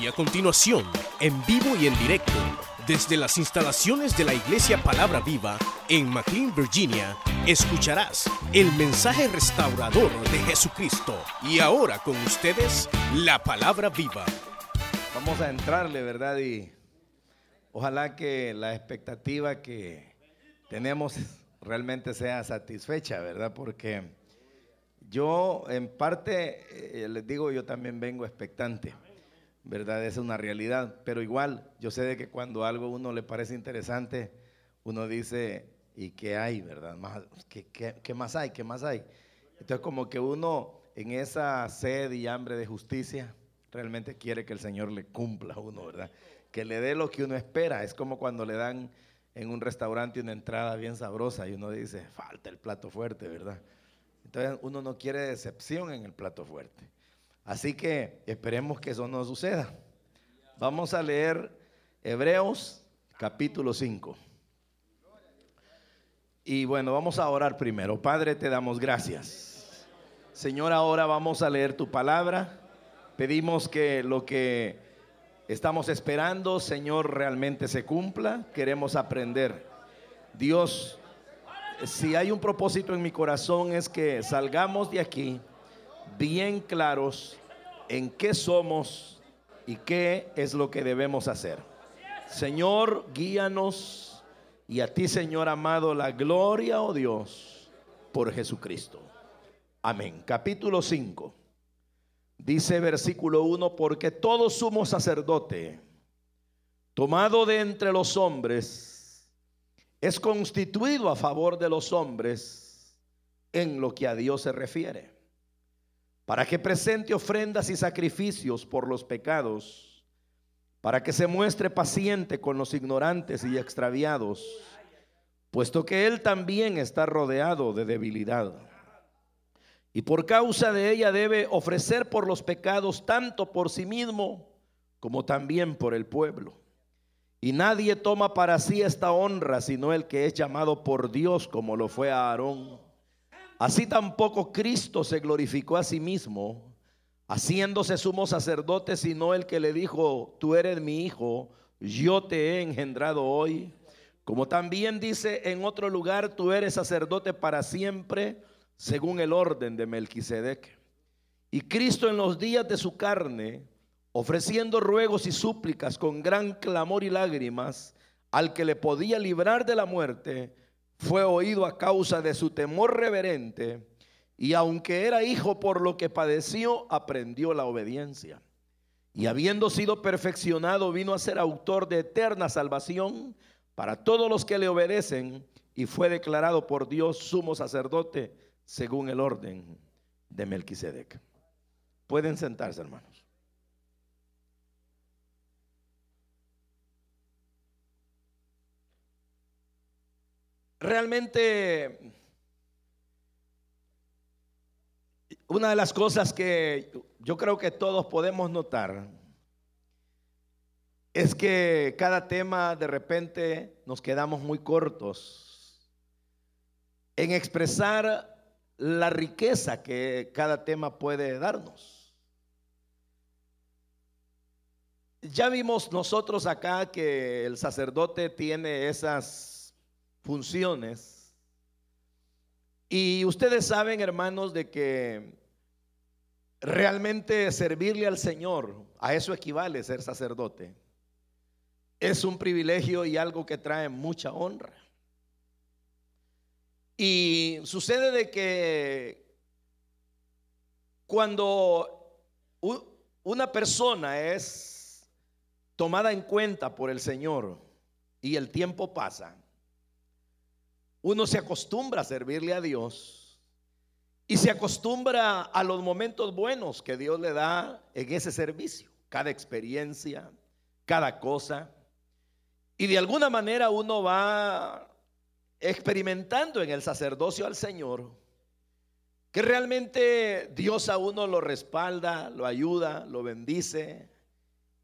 Y a continuación, en vivo y en directo, desde las instalaciones de la Iglesia Palabra Viva en McLean, Virginia, escucharás el mensaje restaurador de Jesucristo. Y ahora con ustedes, la Palabra Viva. Vamos a entrarle, ¿verdad? Y ojalá que la expectativa que tenemos realmente sea satisfecha, ¿verdad? Porque yo en parte, eh, les digo, yo también vengo expectante. ¿Verdad? Es una realidad, pero igual yo sé de que cuando algo a uno le parece interesante, uno dice, ¿y qué hay, verdad? ¿Qué, más hay? ¿Qué más hay? Entonces como que uno en esa sed y hambre de justicia realmente quiere que el Señor le cumpla a uno, ¿verdad? Que le dé lo que uno espera. Es como cuando le dan en un restaurante una entrada bien sabrosa y uno dice, falta el plato fuerte, ¿verdad? Entonces uno no quiere decepción en el plato fuerte. Así que esperemos que eso no suceda. Vamos a leer Hebreos capítulo 5. Y bueno, vamos a orar primero. Padre, te damos gracias. Señor, ahora vamos a leer tu palabra. Pedimos que lo que estamos esperando, Señor, realmente se cumpla. Queremos aprender. Dios, si hay un propósito en mi corazón es que salgamos de aquí bien claros en qué somos y qué es lo que debemos hacer. Señor, guíanos y a ti, Señor amado, la gloria, oh Dios, por Jesucristo. Amén. Capítulo 5. Dice versículo 1, porque todo sumo sacerdote, tomado de entre los hombres, es constituido a favor de los hombres en lo que a Dios se refiere para que presente ofrendas y sacrificios por los pecados, para que se muestre paciente con los ignorantes y extraviados, puesto que Él también está rodeado de debilidad. Y por causa de ella debe ofrecer por los pecados tanto por sí mismo como también por el pueblo. Y nadie toma para sí esta honra sino el que es llamado por Dios como lo fue Aarón. Así tampoco Cristo se glorificó a sí mismo, haciéndose sumo sacerdote, sino el que le dijo, tú eres mi hijo, yo te he engendrado hoy. Como también dice en otro lugar, tú eres sacerdote para siempre, según el orden de Melquisedec. Y Cristo en los días de su carne, ofreciendo ruegos y súplicas con gran clamor y lágrimas al que le podía librar de la muerte, fue oído a causa de su temor reverente y aunque era hijo por lo que padeció, aprendió la obediencia. Y habiendo sido perfeccionado, vino a ser autor de eterna salvación para todos los que le obedecen y fue declarado por Dios sumo sacerdote según el orden de Melquisedec. Pueden sentarse, hermanos. Realmente una de las cosas que yo creo que todos podemos notar es que cada tema de repente nos quedamos muy cortos en expresar la riqueza que cada tema puede darnos. Ya vimos nosotros acá que el sacerdote tiene esas funciones. Y ustedes saben, hermanos, de que realmente servirle al Señor, a eso equivale ser sacerdote. Es un privilegio y algo que trae mucha honra. Y sucede de que cuando una persona es tomada en cuenta por el Señor y el tiempo pasa, uno se acostumbra a servirle a Dios y se acostumbra a los momentos buenos que Dios le da en ese servicio, cada experiencia, cada cosa. Y de alguna manera uno va experimentando en el sacerdocio al Señor que realmente Dios a uno lo respalda, lo ayuda, lo bendice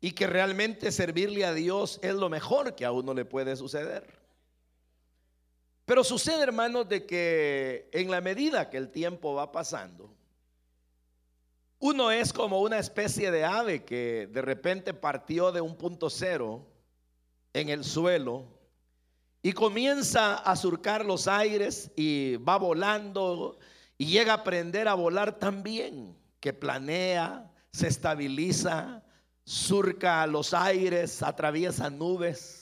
y que realmente servirle a Dios es lo mejor que a uno le puede suceder. Pero sucede, hermanos, de que en la medida que el tiempo va pasando, Uno es como una especie de ave que de repente partió de un punto cero en el suelo y comienza a surcar los aires y va volando y llega a aprender a volar tan bien que planea, se estabiliza, surca los aires, atraviesa nubes.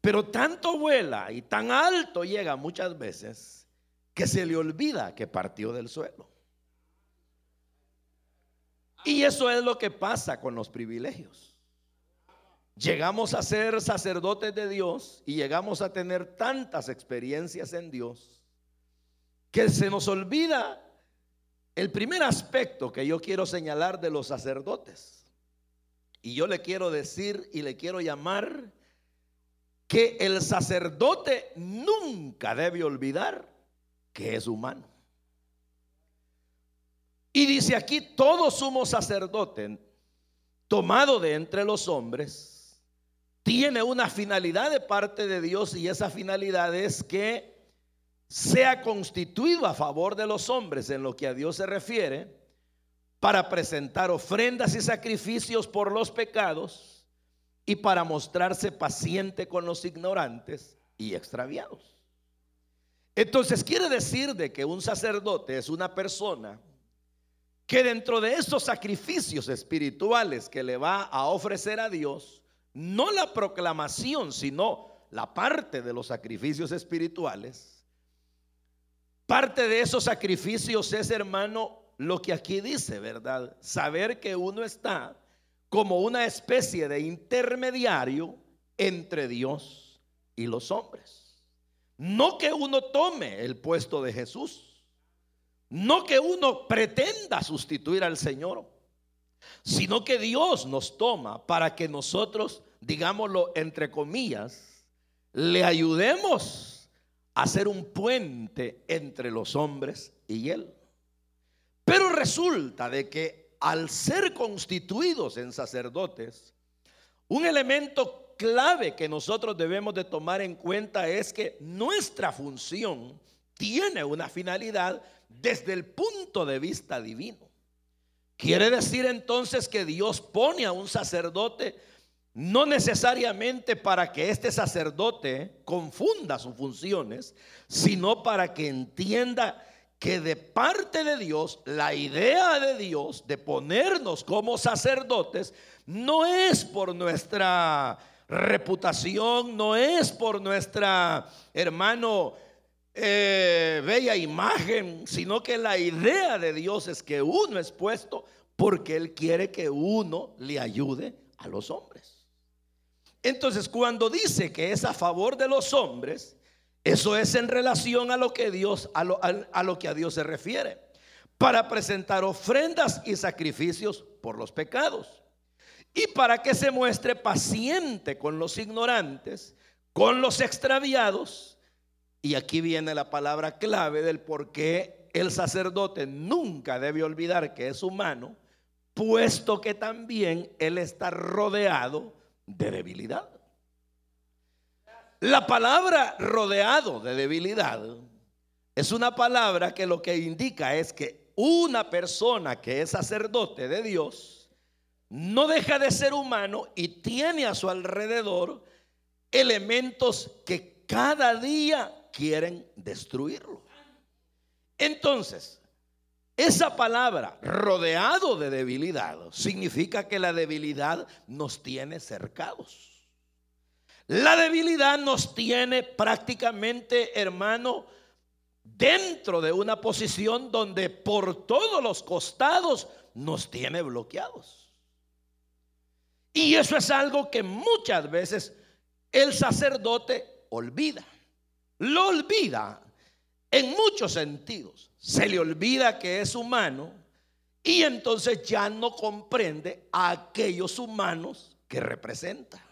Pero tanto vuela y tan alto llega muchas veces que se le olvida que partió del suelo. Y eso es lo que pasa con los privilegios. Llegamos a ser sacerdotes de Dios y llegamos a tener tantas experiencias en Dios que se nos olvida el primer aspecto que yo quiero señalar de los sacerdotes. Y yo le quiero decir y le quiero llamar que el sacerdote nunca debe olvidar que es humano. Y dice aquí, todo sumo sacerdote tomado de entre los hombres tiene una finalidad de parte de Dios y esa finalidad es que sea constituido a favor de los hombres en lo que a Dios se refiere para presentar ofrendas y sacrificios por los pecados y para mostrarse paciente con los ignorantes y extraviados. Entonces quiere decir de que un sacerdote es una persona que dentro de esos sacrificios espirituales que le va a ofrecer a Dios, no la proclamación, sino la parte de los sacrificios espirituales, parte de esos sacrificios es, hermano, lo que aquí dice, ¿verdad? Saber que uno está como una especie de intermediario entre Dios y los hombres. No que uno tome el puesto de Jesús no que uno pretenda sustituir al Señor, sino que Dios nos toma para que nosotros, digámoslo entre comillas, le ayudemos a ser un puente entre los hombres y Él. Pero resulta de que al ser constituidos en sacerdotes, un elemento clave que nosotros debemos de tomar en cuenta es que nuestra función tiene una finalidad desde el punto de vista divino. Quiere decir entonces que Dios pone a un sacerdote no necesariamente para que este sacerdote confunda sus funciones, sino para que entienda que de parte de Dios, la idea de Dios de ponernos como sacerdotes no es por nuestra reputación, no es por nuestra, hermano, eh, bella imagen, sino que la idea de Dios es que uno es puesto porque Él quiere que uno le ayude a los hombres. Entonces, cuando dice que es a favor de los hombres, eso es en relación a lo que Dios, a lo, a lo que a Dios se refiere, para presentar ofrendas y sacrificios por los pecados. Y para que se muestre paciente con los ignorantes, con los extraviados. Y aquí viene la palabra clave del por qué el sacerdote nunca debe olvidar que es humano, puesto que también él está rodeado de debilidad. La palabra rodeado de debilidad es una palabra que lo que indica es que una persona que es sacerdote de Dios no deja de ser humano y tiene a su alrededor elementos que cada día quieren destruirlo. Entonces, esa palabra, rodeado de debilidad, significa que la debilidad nos tiene cercados. La debilidad nos tiene prácticamente, hermano, dentro de una posición donde por todos los costados nos tiene bloqueados. Y eso es algo que muchas veces el sacerdote olvida lo olvida en muchos sentidos. Se le olvida que es humano y entonces ya no comprende a aquellos humanos que representa.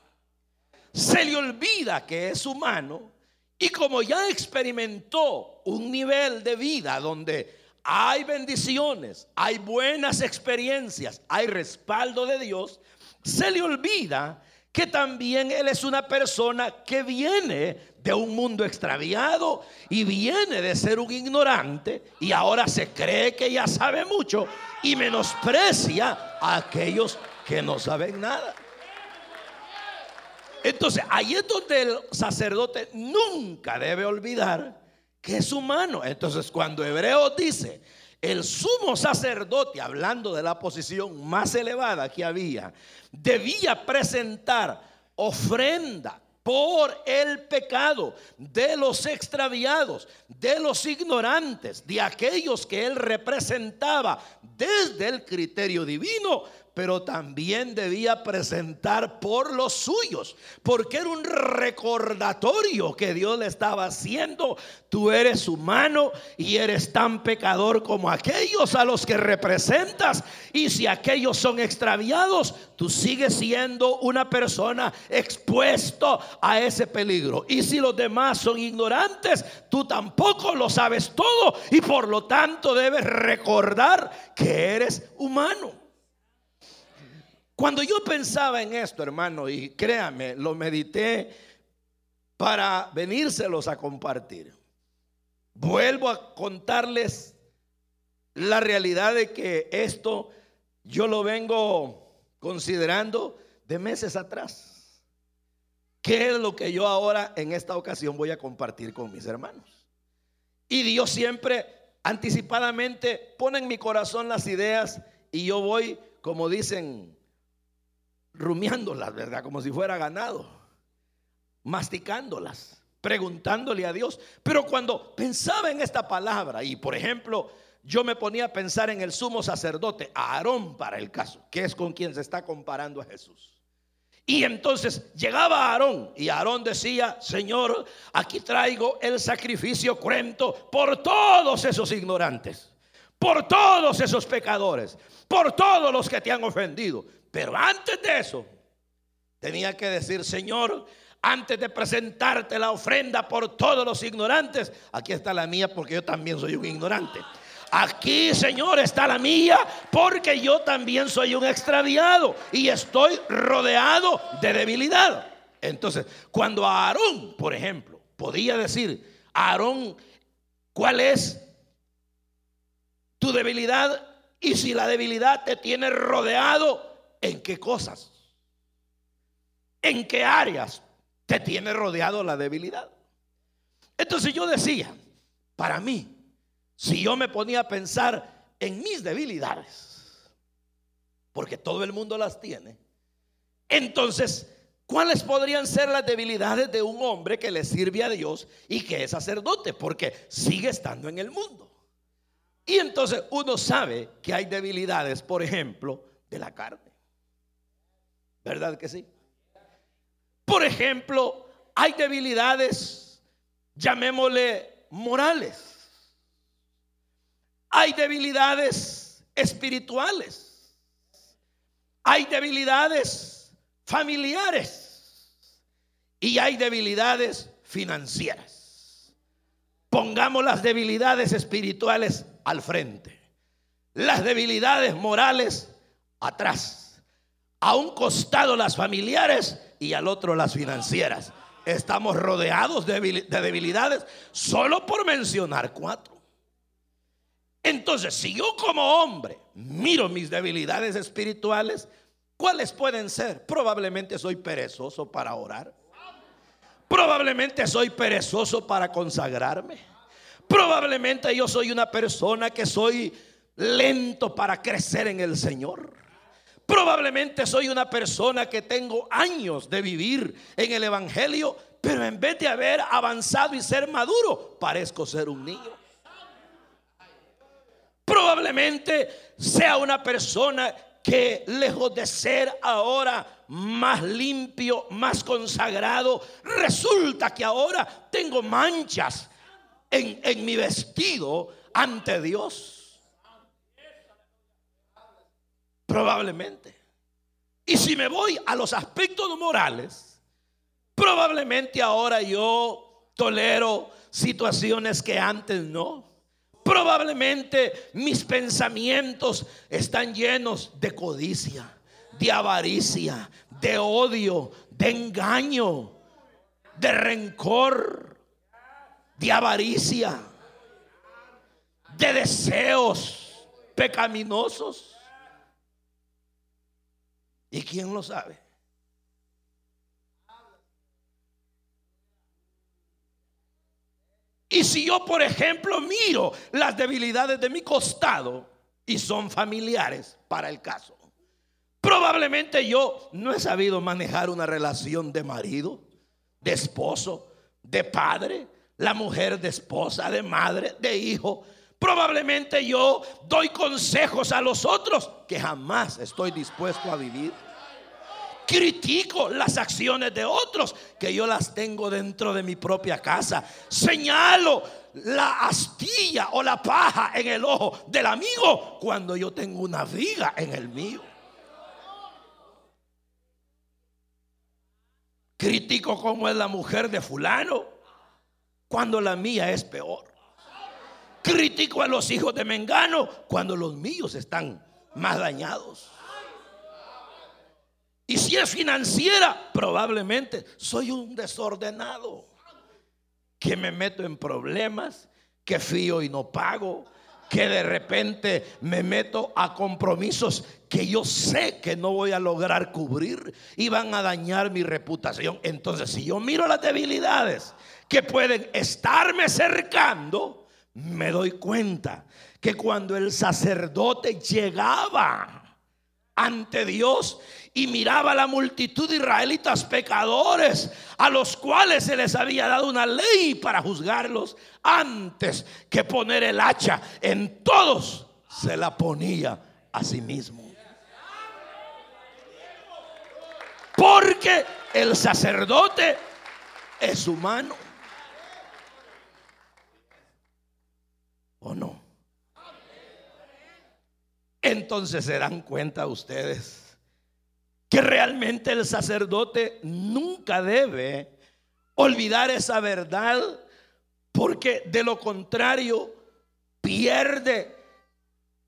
Se le olvida que es humano y como ya experimentó un nivel de vida donde hay bendiciones, hay buenas experiencias, hay respaldo de Dios, se le olvida que también él es una persona que viene de un mundo extraviado y viene de ser un ignorante y ahora se cree que ya sabe mucho y menosprecia a aquellos que no saben nada. Entonces, ahí es donde el sacerdote nunca debe olvidar que es humano. Entonces, cuando Hebreo dice, el sumo sacerdote, hablando de la posición más elevada que había, debía presentar ofrenda por el pecado de los extraviados, de los ignorantes, de aquellos que él representaba desde el criterio divino, pero también debía presentar por los suyos, porque era un recordatorio que Dios le estaba haciendo. Tú eres humano y eres tan pecador como aquellos a los que representas. Y si aquellos son extraviados, tú sigues siendo una persona expuesto a ese peligro. Y si los demás son ignorantes, tú tampoco lo sabes todo y por lo tanto debes recordar que eres humano. Cuando yo pensaba en esto, hermano, y créame, lo medité para venírselos a compartir. Vuelvo a contarles la realidad de que esto yo lo vengo considerando de meses atrás. ¿Qué es lo que yo ahora en esta ocasión voy a compartir con mis hermanos? Y Dios siempre anticipadamente pone en mi corazón las ideas y yo voy, como dicen rumiándolas, ¿verdad? Como si fuera ganado, masticándolas, preguntándole a Dios. Pero cuando pensaba en esta palabra y, por ejemplo, yo me ponía a pensar en el sumo sacerdote, Aarón para el caso, que es con quien se está comparando a Jesús. Y entonces llegaba Aarón y Aarón decía, Señor, aquí traigo el sacrificio cruento por todos esos ignorantes, por todos esos pecadores, por todos los que te han ofendido. Pero antes de eso, tenía que decir, Señor, antes de presentarte la ofrenda por todos los ignorantes, aquí está la mía porque yo también soy un ignorante. Aquí, Señor, está la mía porque yo también soy un extraviado y estoy rodeado de debilidad. Entonces, cuando Aarón, por ejemplo, podía decir, Aarón, ¿cuál es tu debilidad? Y si la debilidad te tiene rodeado, ¿En qué cosas? ¿En qué áreas te tiene rodeado la debilidad? Entonces yo decía, para mí, si yo me ponía a pensar en mis debilidades, porque todo el mundo las tiene, entonces, ¿cuáles podrían ser las debilidades de un hombre que le sirve a Dios y que es sacerdote? Porque sigue estando en el mundo. Y entonces uno sabe que hay debilidades, por ejemplo, de la carne. ¿Verdad que sí? Por ejemplo, hay debilidades, llamémosle morales. Hay debilidades espirituales. Hay debilidades familiares. Y hay debilidades financieras. Pongamos las debilidades espirituales al frente. Las debilidades morales atrás a un costado las familiares y al otro las financieras. Estamos rodeados de debilidades solo por mencionar cuatro. Entonces, si yo como hombre miro mis debilidades espirituales, ¿cuáles pueden ser? Probablemente soy perezoso para orar. Probablemente soy perezoso para consagrarme. Probablemente yo soy una persona que soy lento para crecer en el Señor. Probablemente soy una persona que tengo años de vivir en el Evangelio, pero en vez de haber avanzado y ser maduro, parezco ser un niño. Probablemente sea una persona que lejos de ser ahora más limpio, más consagrado, resulta que ahora tengo manchas en, en mi vestido ante Dios. Probablemente. Y si me voy a los aspectos morales, probablemente ahora yo tolero situaciones que antes no. Probablemente mis pensamientos están llenos de codicia, de avaricia, de odio, de engaño, de rencor, de avaricia, de deseos pecaminosos. ¿Y quién lo sabe? Y si yo, por ejemplo, miro las debilidades de mi costado y son familiares para el caso, probablemente yo no he sabido manejar una relación de marido, de esposo, de padre, la mujer de esposa, de madre, de hijo. Probablemente yo doy consejos a los otros que jamás estoy dispuesto a vivir critico las acciones de otros que yo las tengo dentro de mi propia casa. Señalo la astilla o la paja en el ojo del amigo cuando yo tengo una viga en el mío. Critico cómo es la mujer de fulano cuando la mía es peor. Critico a los hijos de Mengano cuando los míos están más dañados. Y si es financiera, probablemente soy un desordenado, que me meto en problemas, que fío y no pago, que de repente me meto a compromisos que yo sé que no voy a lograr cubrir y van a dañar mi reputación. Entonces, si yo miro las debilidades que pueden estarme cercando, me doy cuenta que cuando el sacerdote llegaba ante Dios y miraba a la multitud de israelitas pecadores a los cuales se les había dado una ley para juzgarlos antes que poner el hacha en todos se la ponía a sí mismo. Porque el sacerdote es humano. ¿O no? Entonces se dan cuenta ustedes que realmente el sacerdote nunca debe olvidar esa verdad porque de lo contrario pierde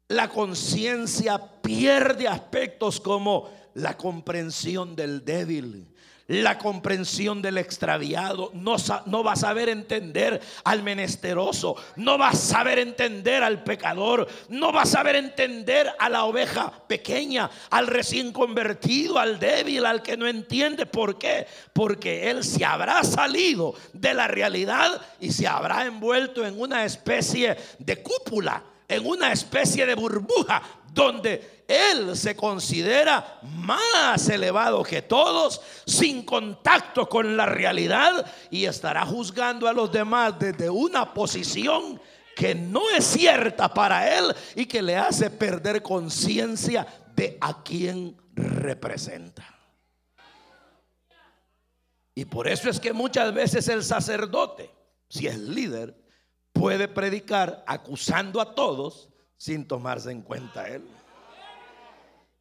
la conciencia, pierde aspectos como la comprensión del débil, la comprensión del extraviado, no, va a saber entender al menesteroso, no va a saber entender al pecador, no va a saber entender a la oveja pequeña, al recién convertido, al débil, al que no entiende. ¿Por qué? Porque él se habrá salido de la realidad y se habrá envuelto en una especie de cúpula, en una especie de burbuja donde él se considera más elevado que todos, sin contacto con la realidad y estará juzgando a los demás desde una posición que no es cierta para él y que le hace perder conciencia de a quién representa. Y por eso es que muchas veces el sacerdote, si es líder, puede predicar acusando a todos sin tomarse en cuenta él.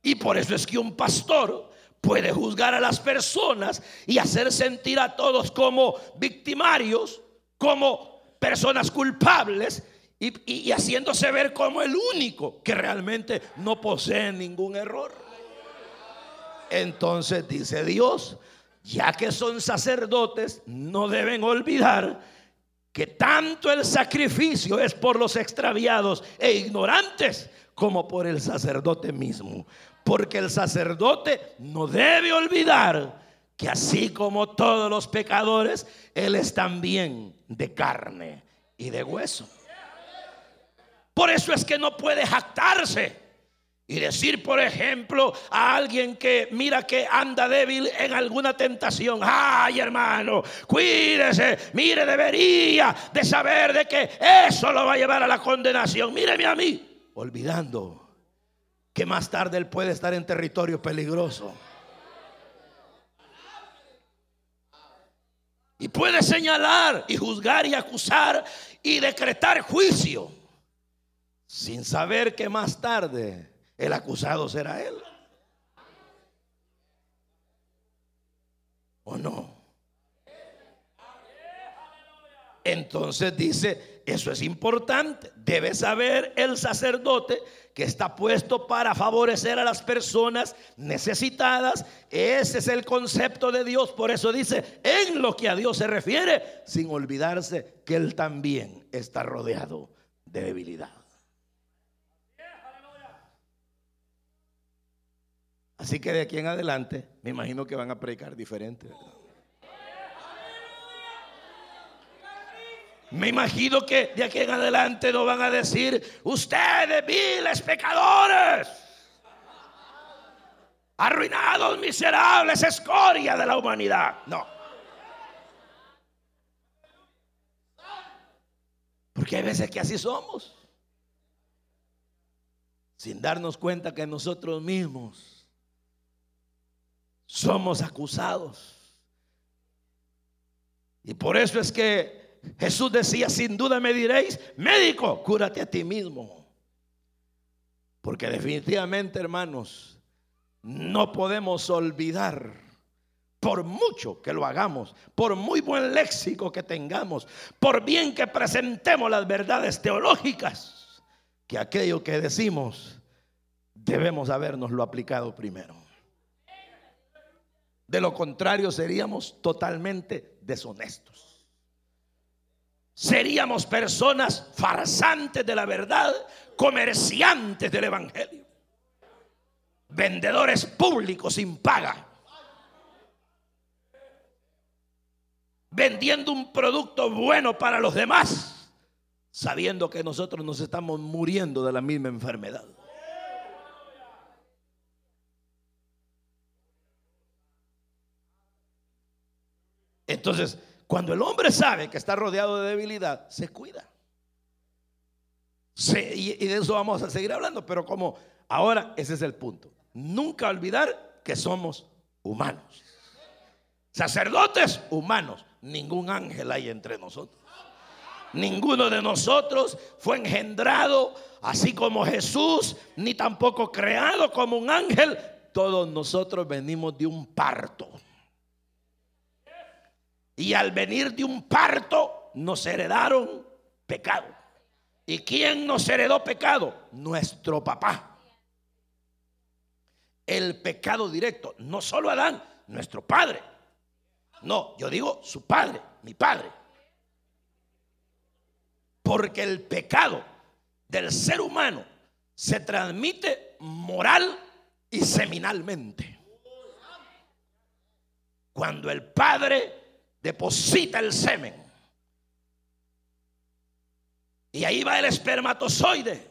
Y por eso es que un pastor puede juzgar a las personas y hacer sentir a todos como victimarios, como personas culpables y, haciéndose ver como el único que realmente no posee ningún error. Entonces dice Dios, ya que son sacerdotes, no deben olvidar que tanto el sacrificio es por los extraviados e ignorantes como por el sacerdote mismo. Porque el sacerdote no debe olvidar que así como todos los pecadores, Él es también de carne y de hueso. Por eso es que no puede jactarse y decir, por ejemplo, a alguien que mira que anda débil en alguna tentación, ay hermano, cuídese, mire, debería de saber de que eso lo va a llevar a la condenación. Míreme a mí, olvidando que más tarde él puede estar en territorio peligroso. Y puede señalar y juzgar y acusar y decretar juicio sin saber que más tarde el acusado será él. ¿O no? Entonces dice, eso es importante. Debe saber el sacerdote que está puesto para favorecer a las personas necesitadas. Ese es el concepto de Dios. Por eso dice, en lo que a Dios se refiere, sin olvidarse que Él también está rodeado de debilidad. Así que de aquí en adelante, me imagino que van a predicar diferente. Me imagino que de aquí en adelante no van a decir, ustedes viles pecadores, arruinados, miserables, escoria de la humanidad. No. Porque hay veces que así somos, sin darnos cuenta que nosotros mismos somos acusados. Y por eso es que Jesús decía, sin duda me diréis, médico, cúrate a ti mismo. Porque definitivamente, hermanos, no podemos olvidar, por mucho que lo hagamos, por muy buen léxico que tengamos, por bien que presentemos las verdades teológicas, que aquello que decimos debemos habernoslo aplicado primero. De lo contrario, seríamos totalmente deshonestos. Seríamos personas farsantes de la verdad, comerciantes del Evangelio, vendedores públicos sin paga, vendiendo un producto bueno para los demás, sabiendo que nosotros nos estamos muriendo de la misma enfermedad. Entonces, cuando el hombre sabe que está rodeado de debilidad, se cuida. y, de eso vamos a seguir hablando, pero como ahora ese es el punto. Nunca olvidar que somos humanos. Sacerdotes humanos. Ningún ángel hay entre nosotros. Ninguno de nosotros fue engendrado así como Jesús, ni tampoco creado como un ángel. Todos nosotros venimos de un parto. Y al venir de un parto nos heredaron pecado. ¿Y quién nos heredó pecado? Nuestro papá. El pecado directo, no solo Adán, nuestro padre. No, yo digo su padre, mi padre. Porque el pecado del ser humano se transmite moral y seminalmente. Cuando el padre deposita el semen. Y ahí va el espermatozoide.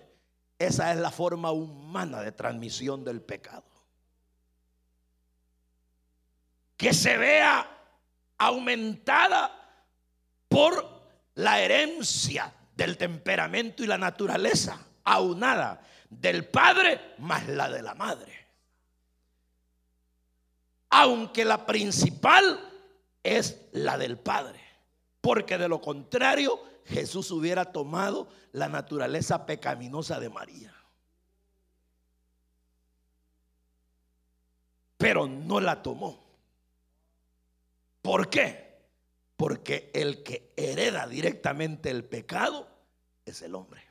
Esa es la forma humana de transmisión del pecado. Que se vea aumentada por la herencia del temperamento y la naturaleza, aunada del padre más la de la madre. Aunque la principal es la del Padre. Porque de lo contrario, Jesús hubiera tomado la naturaleza pecaminosa de María. Pero no la tomó. ¿Por qué? Porque el que hereda directamente el pecado es el hombre.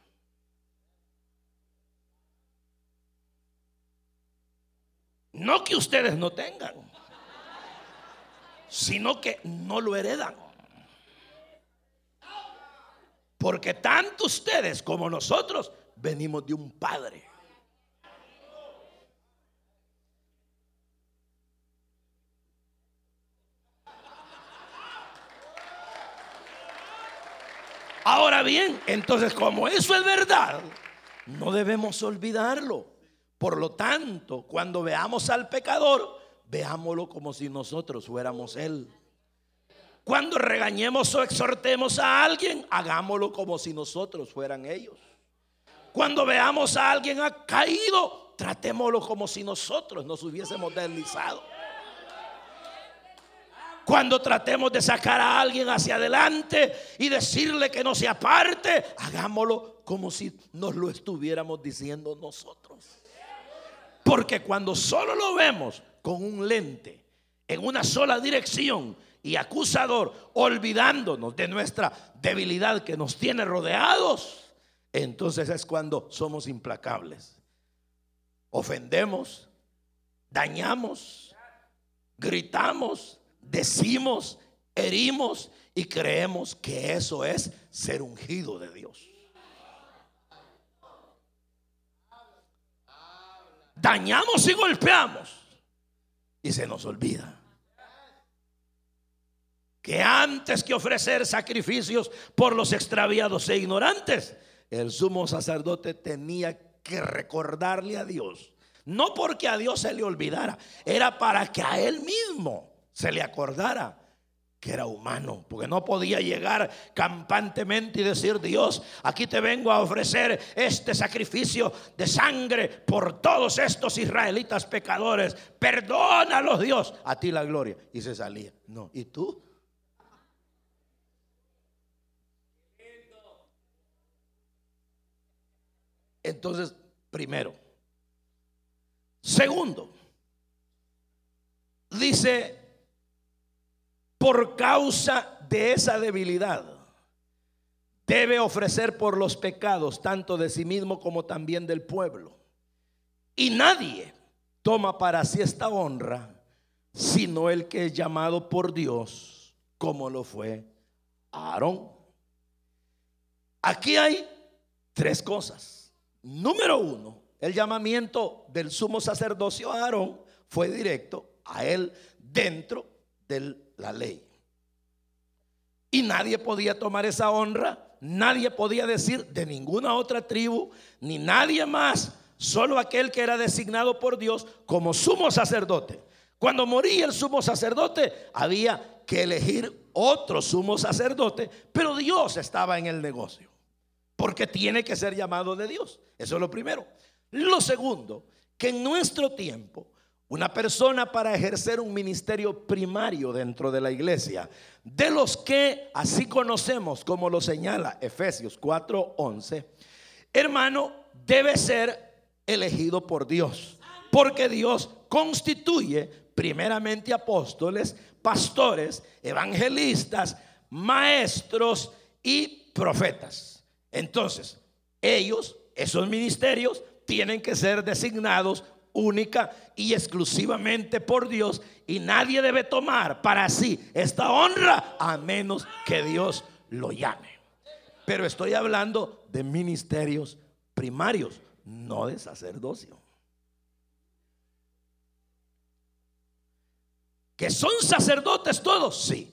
No que ustedes no tengan sino que no lo heredan. Porque tanto ustedes como nosotros venimos de un padre. Ahora bien, entonces como eso es verdad, no debemos olvidarlo. Por lo tanto, cuando veamos al pecador, veámoslo como si nosotros fuéramos Él. Cuando regañemos o exhortemos a alguien, hagámoslo como si nosotros fueran ellos. Cuando veamos a alguien ha caído, tratémoslo como si nosotros nos hubiésemos deslizado. Cuando tratemos de sacar a alguien hacia adelante y decirle que no se aparte, hagámoslo como si nos lo estuviéramos diciendo nosotros. Porque cuando solo lo vemos con un lente en una sola dirección y acusador, olvidándonos de nuestra debilidad que nos tiene rodeados, entonces es cuando somos implacables. Ofendemos, dañamos, gritamos, decimos, herimos y creemos que eso es ser ungido de Dios. Dañamos y golpeamos y se nos olvida que antes que ofrecer sacrificios por los extraviados e ignorantes, el sumo sacerdote tenía que recordarle a Dios. No porque a Dios se le olvidara, era para que a él mismo se le acordara que era humano, porque no podía llegar campantemente y decir, Dios, aquí te vengo a ofrecer este sacrificio de sangre por todos estos israelitas pecadores, perdónalos Dios, a ti la gloria. Y se salía. No, ¿y tú? Entonces, primero. Segundo, dice, por causa de esa debilidad, debe ofrecer por los pecados, tanto de sí mismo como también del pueblo. Y nadie toma para sí esta honra, sino el que es llamado por Dios, como lo fue Aarón. Aquí hay tres cosas. Número uno, el llamamiento del sumo sacerdocio a Aarón fue directo a él dentro de la ley. Y nadie podía tomar esa honra, nadie podía decir de ninguna otra tribu, ni nadie más, solo aquel que era designado por Dios como sumo sacerdote. Cuando moría el sumo sacerdote, había que elegir otro sumo sacerdote, pero Dios estaba en el negocio porque tiene que ser llamado de Dios. Eso es lo primero. Lo segundo, que en nuestro tiempo, una persona para ejercer un ministerio primario dentro de la iglesia, de los que así conocemos como lo señala Efesios 4:11, hermano, debe ser elegido por Dios, porque Dios constituye primeramente apóstoles, pastores, evangelistas, maestros y profetas. Entonces, ellos, esos ministerios, tienen que ser designados única y exclusivamente por Dios y nadie debe tomar para sí esta honra a menos que Dios lo llame. Pero estoy hablando de ministerios primarios, no de sacerdocio. Que son sacerdotes todos, sí.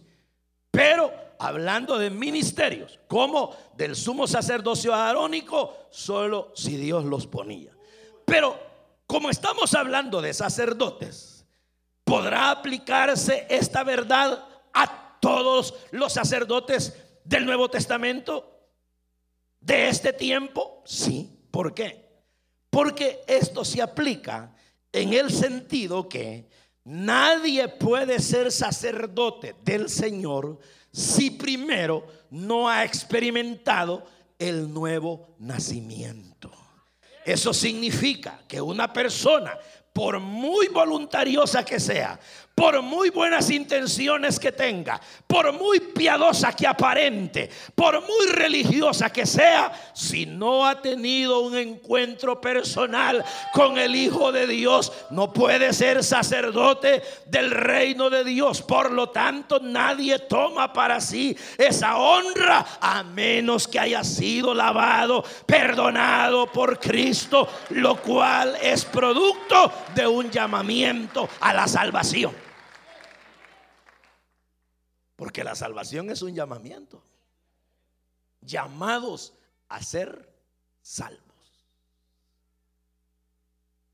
Pero hablando de ministerios, como del sumo sacerdocio arónico, solo si Dios los ponía. Pero como estamos hablando de sacerdotes, ¿podrá aplicarse esta verdad a todos los sacerdotes del Nuevo Testamento? ¿De este tiempo? Sí. ¿Por qué? Porque esto se aplica en el sentido que nadie puede ser sacerdote del Señor si primero no ha experimentado el nuevo nacimiento. Eso significa que una persona, por muy voluntariosa que sea, por muy buenas intenciones que tenga, por muy piadosa que aparente, por muy religiosa que sea, si no ha tenido un encuentro personal con el Hijo de Dios, no puede ser sacerdote del reino de Dios. Por lo tanto, nadie toma para sí esa honra a menos que haya sido lavado, perdonado por Cristo, lo cual es producto de un llamamiento a la salvación. Porque la salvación es un llamamiento. Llamados a ser salvos.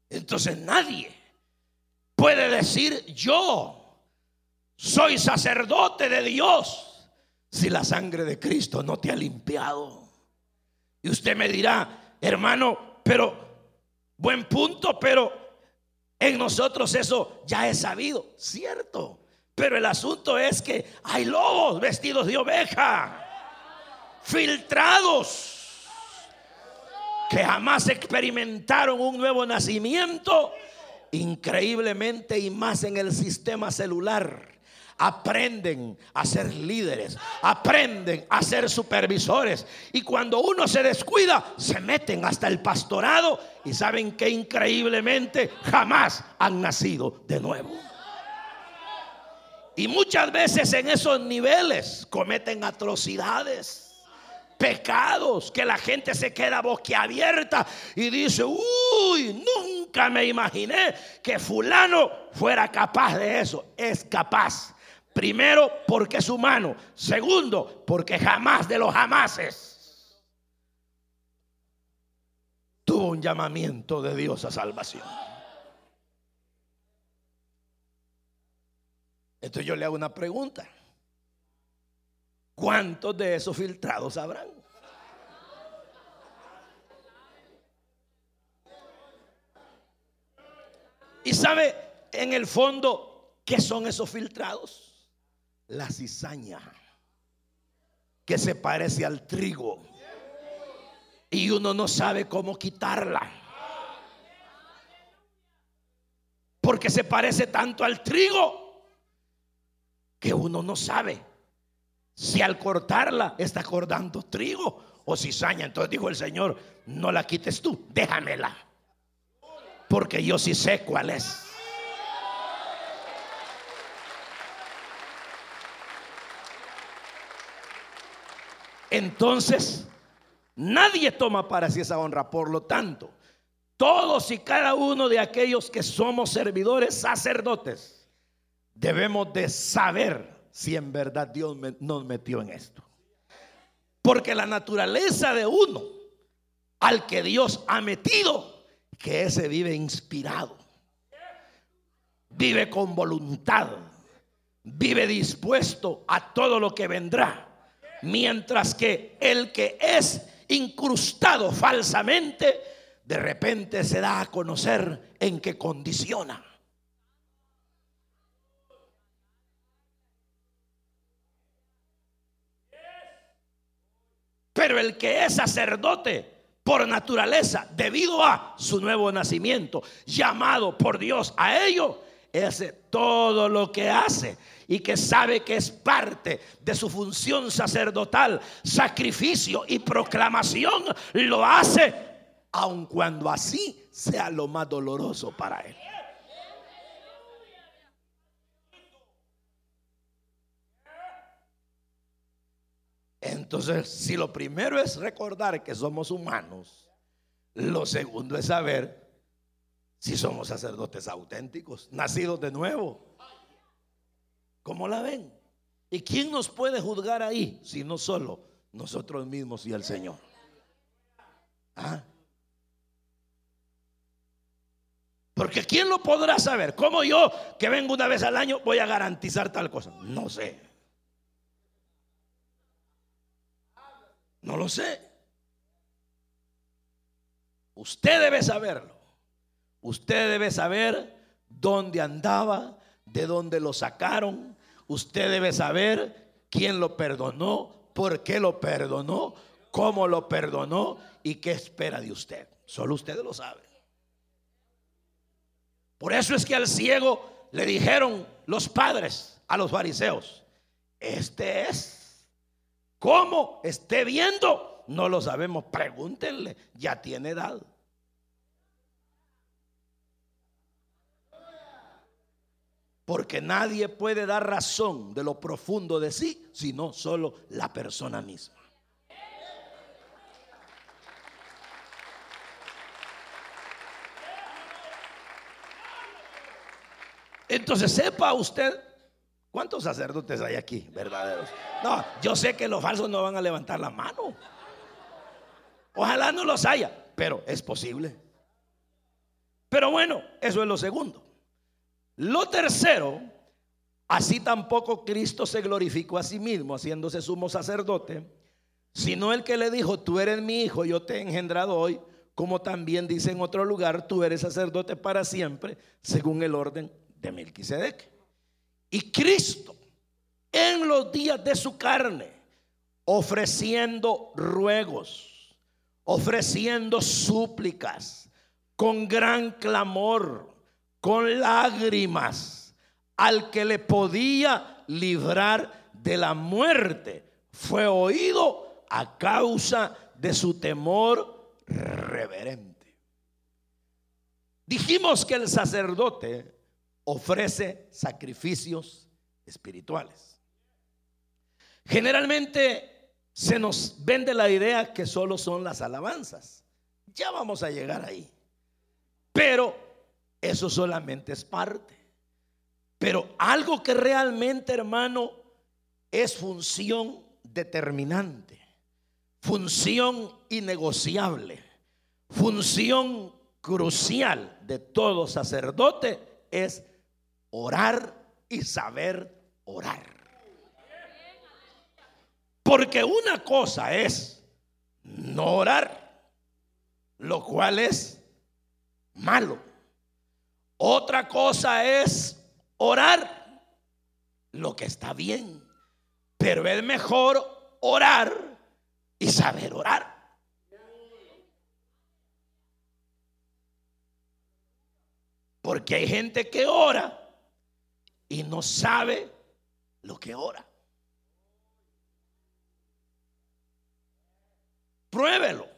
Entonces nadie puede decir yo soy sacerdote de Dios si la sangre de Cristo no te ha limpiado. Y usted me dirá, hermano, pero buen punto, pero en nosotros eso ya es sabido, cierto. Pero el asunto es que hay lobos vestidos de oveja, filtrados, que jamás experimentaron un nuevo nacimiento increíblemente y más en el sistema celular. Aprenden a ser líderes, aprenden a ser supervisores. Y cuando uno se descuida, se meten hasta el pastorado y saben que increíblemente jamás han nacido de nuevo. Y muchas veces en esos niveles cometen atrocidades pecados que la gente se queda boquiabierta y dice, uy, nunca me imaginé que fulano fuera capaz de eso. Es capaz. Primero, porque es humano. Segundo, porque jamás de los jamases tuvo un llamamiento de Dios a salvación. Entonces yo le hago una pregunta. ¿Cuántos de esos filtrados habrán? Y sabe en el fondo qué son esos filtrados? La cizaña que se parece al trigo y uno no sabe cómo quitarla. Porque se parece tanto al trigo que uno no sabe si al cortarla está acordando trigo o cizaña. Entonces dijo el Señor, no la quites tú, déjamela. Porque yo sí sé cuál es. Entonces, nadie toma para sí esa honra. Por lo tanto, todos y cada uno de aquellos que somos servidores sacerdotes, debemos de saber si en verdad Dios nos metió en esto. Porque la naturaleza de uno al que Dios ha metido, que ese vive inspirado, vive con voluntad, vive dispuesto a todo lo que vendrá. Mientras que el que es incrustado falsamente, de repente se da a conocer en qué condiciona. Pero el que es sacerdote por naturaleza, debido a su nuevo nacimiento, llamado por Dios a ello, hace todo lo que hace y que sabe que es parte de su función sacerdotal, sacrificio y proclamación, lo hace aun cuando así sea lo más doloroso para él. Entonces, si lo primero es recordar que somos humanos, lo segundo es saber si somos sacerdotes auténticos, nacidos de nuevo. ¿Cómo la ven? ¿Y quién nos puede juzgar ahí si no solo nosotros mismos y el Señor? ¿Ah? Porque ¿quién lo podrá saber? ¿Cómo yo, que vengo una vez al año, voy a garantizar tal cosa? No sé. No lo sé. Usted debe saberlo. Usted debe saber dónde andaba, de dónde lo sacaron. Usted debe saber quién lo perdonó, por qué lo perdonó, cómo lo perdonó y qué espera de usted. Solo usted lo sabe. Por eso es que al ciego le dijeron los padres a los fariseos, este es ¿Cómo esté viendo? No lo sabemos. Pregúntenle. Ya tiene edad. Porque nadie puede dar razón de lo profundo de sí, sino solo la persona misma. Entonces sepa usted ¿Cuántos sacerdotes hay aquí, verdaderos? No, yo sé que los falsos no van a levantar la mano. Ojalá no los haya, pero es posible. Pero bueno, eso es lo segundo. Lo tercero, así tampoco Cristo se glorificó a sí mismo haciéndose sumo sacerdote, sino el que le dijo, tú eres mi hijo, yo te he engendrado hoy, como también dice en otro lugar, tú eres sacerdote para siempre, según el orden de Melquisedec. Y Cristo en los días de su carne, ofreciendo ruegos, ofreciendo súplicas, con gran clamor, con lágrimas al que le podía librar de la muerte. Fue oído a causa de su temor reverente. Dijimos que el sacerdote ofrece sacrificios espirituales. Generalmente se nos vende la idea que solo son las alabanzas. Ya vamos a llegar ahí. Pero eso solamente es parte. Pero algo que realmente, hermano, es función determinante, función innegociable, función crucial de todo sacerdote es orar y saber orar. Porque una cosa es no orar, lo cual es malo. Otra cosa es orar, lo que está bien. Pero es mejor orar y saber orar. Porque hay gente que ora y no sabe lo que ora. Pruébelo.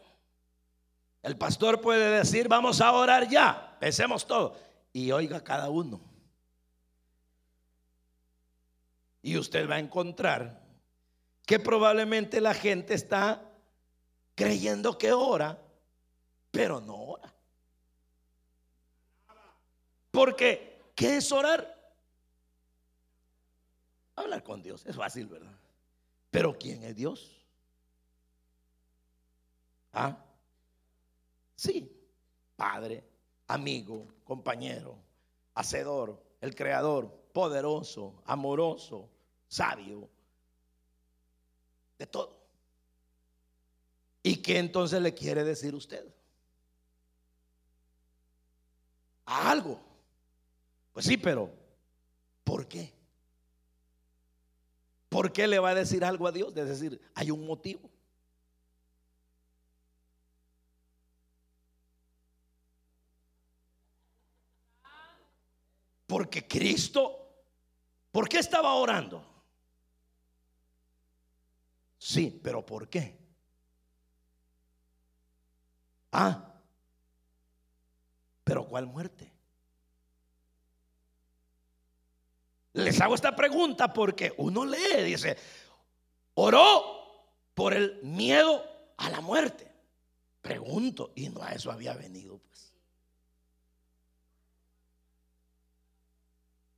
El pastor puede decir, vamos a orar ya, pensemos todo. Y oiga cada uno. Y usted va a encontrar que probablemente la gente está creyendo que ora, pero no ora. Porque, ¿qué es orar? Hablar con Dios, es fácil, ¿verdad? Pero ¿quién es Dios? ¿Ah? Sí, Padre, amigo, compañero, hacedor, el creador, poderoso, amoroso, sabio, de todo. ¿Y qué entonces le quiere decir usted? A algo. Pues sí, pero ¿por qué? ¿Por qué le va a decir algo a Dios? Es decir, hay un motivo. Porque Cristo, ¿por qué estaba orando? Sí, pero ¿por qué? Ah, pero ¿cuál muerte? Les hago esta pregunta porque uno lee, dice, oró por el miedo a la muerte. Pregunto, y no a eso había venido, pues.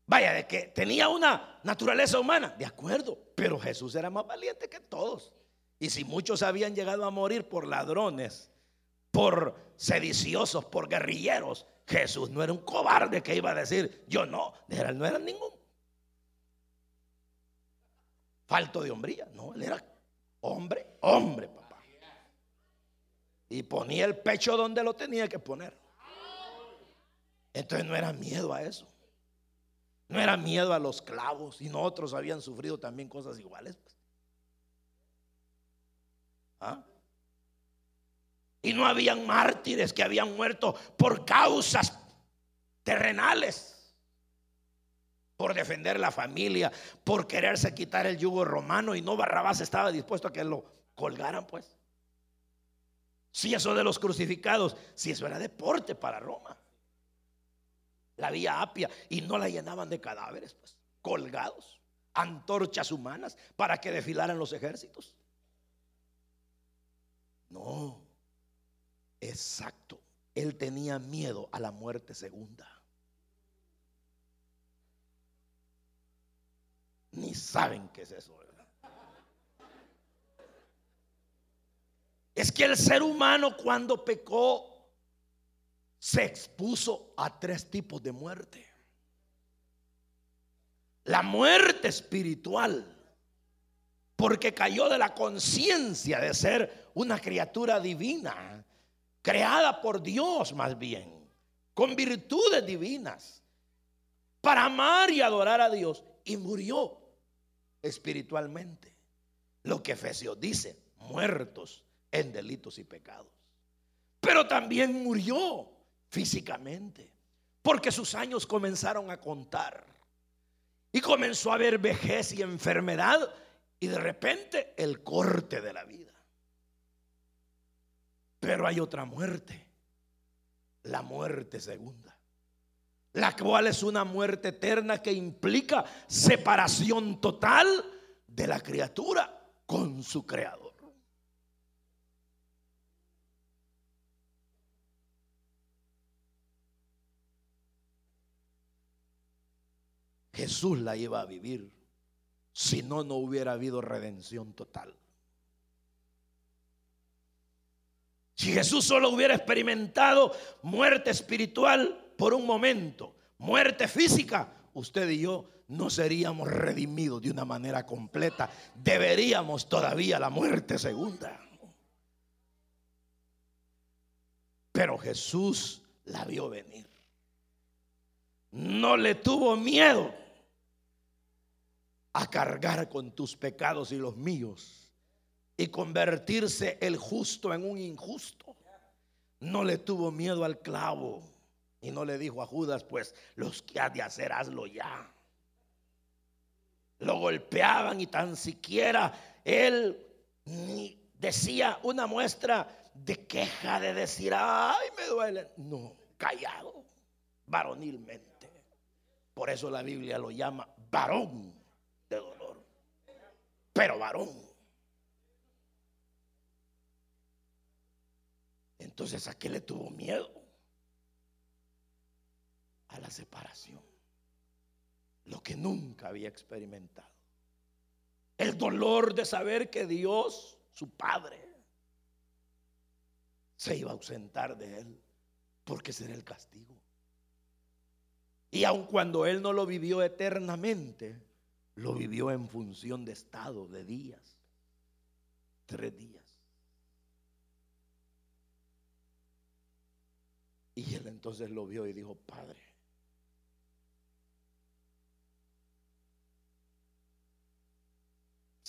Vaya, de que tenía una naturaleza humana, de acuerdo, pero Jesús era más valiente que todos. Y si muchos habían llegado a morir por ladrones, por sediciosos, por guerrilleros, Jesús no era un cobarde que iba a decir, yo no, no era ningún falto de hombría, no, él era hombre, hombre, papá. Y ponía el pecho donde lo tenía que poner. Entonces no era miedo a eso. No era miedo a los clavos, y otros habían sufrido también cosas iguales. Pues. ¿Ah? Y no habían mártires que habían muerto por causas terrenales, por defender la familia, por quererse quitar el yugo romano y no Barrabás estaba dispuesto a que lo colgaran, pues. Si eso de los crucificados, si eso era deporte para Roma la vía Apia, y no la llenaban de cadáveres, pues, colgados, antorchas humanas para que desfilaran los ejércitos. No, exacto. Él tenía miedo a la muerte segunda. Saben qué es eso. Es que el ser humano cuando pecó se expuso a tres tipos de muerte. La muerte espiritual, porque cayó de la conciencia de ser una criatura divina, creada por Dios más bien, con virtudes divinas, para amar y adorar a Dios, y murió espiritualmente. Lo que Efesios dice, muertos en delitos y pecados. Pero también murió físicamente. porque sus años comenzaron a contar. Y comenzó a haber vejez y enfermedad y de repente el corte de la vida. Pero hay otra muerte, la muerte segunda, la cual es una muerte eterna que implica separación total de la criatura con su creador. Jesús la iba a vivir. Si no, no hubiera habido redención total. Si Jesús solo hubiera experimentado muerte espiritual por un momento, muerte física, usted y yo no seríamos redimidos de una manera completa. Deberíamos todavía la muerte segunda. Pero Jesús la vio venir. No le tuvo miedo a cargar con tus pecados y los míos y convertirse el justo en un injusto. No le tuvo miedo al clavo y no le dijo a Judas, pues los que has de hacer, hazlo ya. Lo golpeaban y tan siquiera él ni decía una muestra de queja de decir, ay, me duele. No, callado, varonilmente. Por eso la Biblia lo llama varón de dolor. Pero varón. Entonces, ¿a qué le tuvo miedo? A la separación. Lo que nunca había experimentado. El dolor de saber que Dios, su Padre, se iba a ausentar de él porque será el castigo. Y aun cuando él no lo vivió eternamente, lo vivió en función de estado, de días. Tres días. Y él entonces lo vio y dijo, Padre,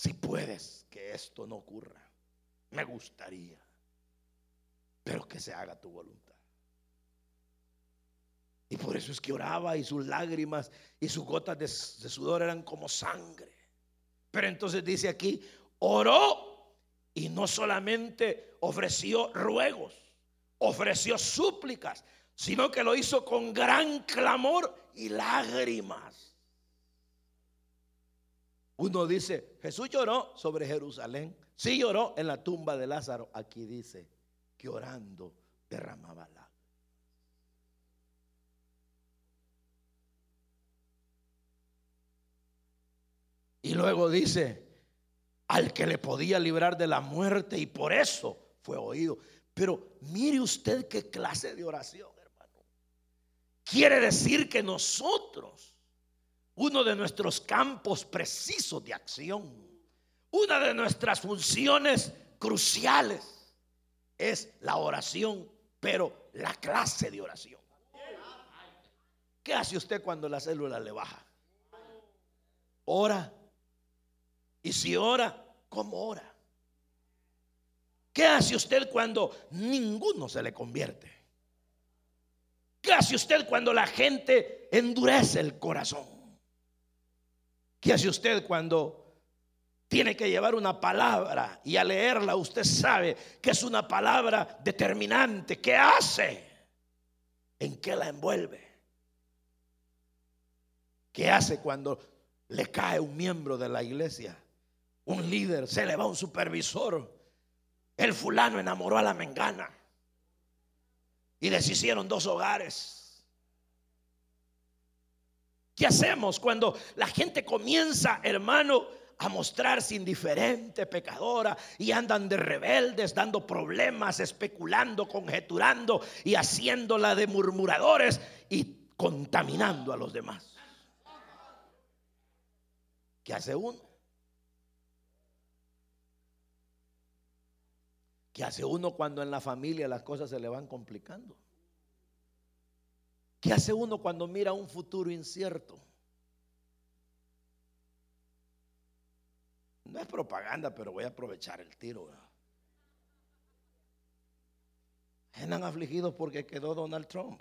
si puedes que esto no ocurra, me gustaría, pero que se haga tu voluntad. Y por eso es que oraba y sus lágrimas y sus gotas de, sudor eran como sangre. Pero entonces dice aquí, oró y no solamente ofreció ruegos, ofreció súplicas, sino que lo hizo con gran clamor y lágrimas. Uno dice, Jesús lloró sobre Jerusalén. Sí lloró en la tumba de Lázaro. Aquí dice que orando derramaba lágrimas. Y luego dice, al que le podía librar de la muerte y por eso fue oído. Pero mire usted qué clase de oración, hermano. Quiere decir que nosotros, uno de nuestros campos precisos de acción, una de nuestras funciones cruciales es la oración, pero la clase de oración. ¿Qué hace usted cuando la célula le baja? Ora y si ora, ¿cómo ora? ¿Qué hace usted cuando ninguno se le convierte? ¿Qué hace usted cuando la gente endurece el corazón? ¿Qué hace usted cuando tiene que llevar una palabra y al leerla usted sabe que es una palabra determinante? ¿Qué hace? ¿En qué la envuelve? ¿Qué hace cuando le cae un miembro de la iglesia? un líder, se le va un supervisor. El fulano enamoró a la mengana y deshicieron dos hogares. ¿Qué hacemos cuando la gente comienza, hermano, a mostrarse indiferente, pecadora, y andan de rebeldes, dando problemas, especulando, conjeturando y haciéndola de murmuradores y contaminando a los demás? ¿Qué hace uno? ¿Qué hace uno cuando en la familia las cosas se le van complicando? ¿Qué hace uno cuando mira un futuro incierto? No es propaganda, pero voy a aprovechar el tiro. Están afligidos porque quedó Donald Trump.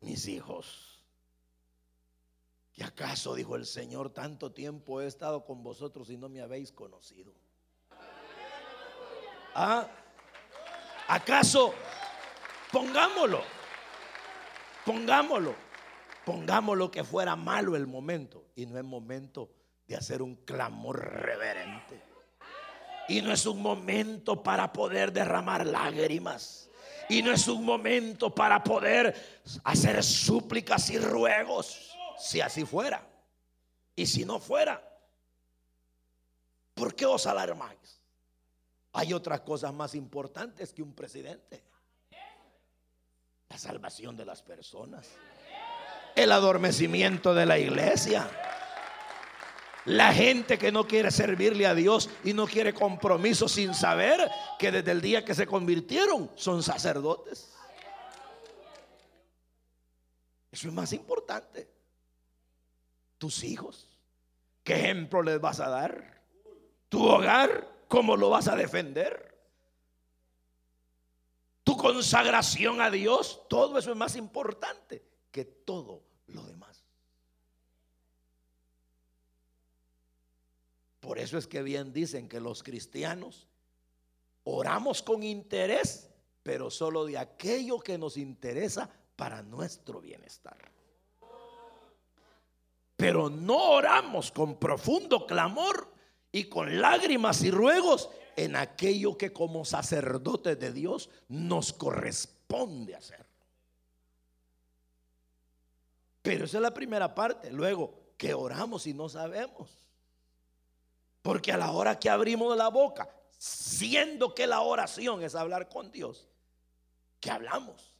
mis hijos. ¿Y acaso, dijo el Señor, tanto tiempo he estado con vosotros y no me habéis conocido? ¿Ah? ¿Acaso? Pongámoslo, pongámoslo, pongámoslo que fuera malo el momento y no es momento de hacer un clamor reverente. Y no es un momento para poder derramar lágrimas. Y no es un momento para poder hacer súplicas y ruegos. Si así fuera. Y si no fuera. ¿Por qué os alarmáis? Hay otras cosas más importantes que un presidente. La salvación de las personas. El adormecimiento de la iglesia. La gente que no quiere servirle a Dios y no quiere compromiso sin saber que desde el día que se convirtieron son sacerdotes. Eso es más importante. Tus hijos. ¿Qué ejemplo les vas a dar? Tu hogar. ¿Cómo lo vas a defender? Consagración a Dios. Todo eso es más importante que todo lo demás. Por eso es que bien dicen que los cristianos oramos con interés, pero solo de aquello que nos interesa para nuestro bienestar. Pero no oramos con profundo clamor y con lágrimas y ruegos en aquello que como sacerdotes de Dios nos corresponde hacer. Pero esa es la primera parte. Luego, que oramos y no sabemos. Porque a la hora que abrimos la boca, siendo que la oración es hablar con Dios, que hablamos.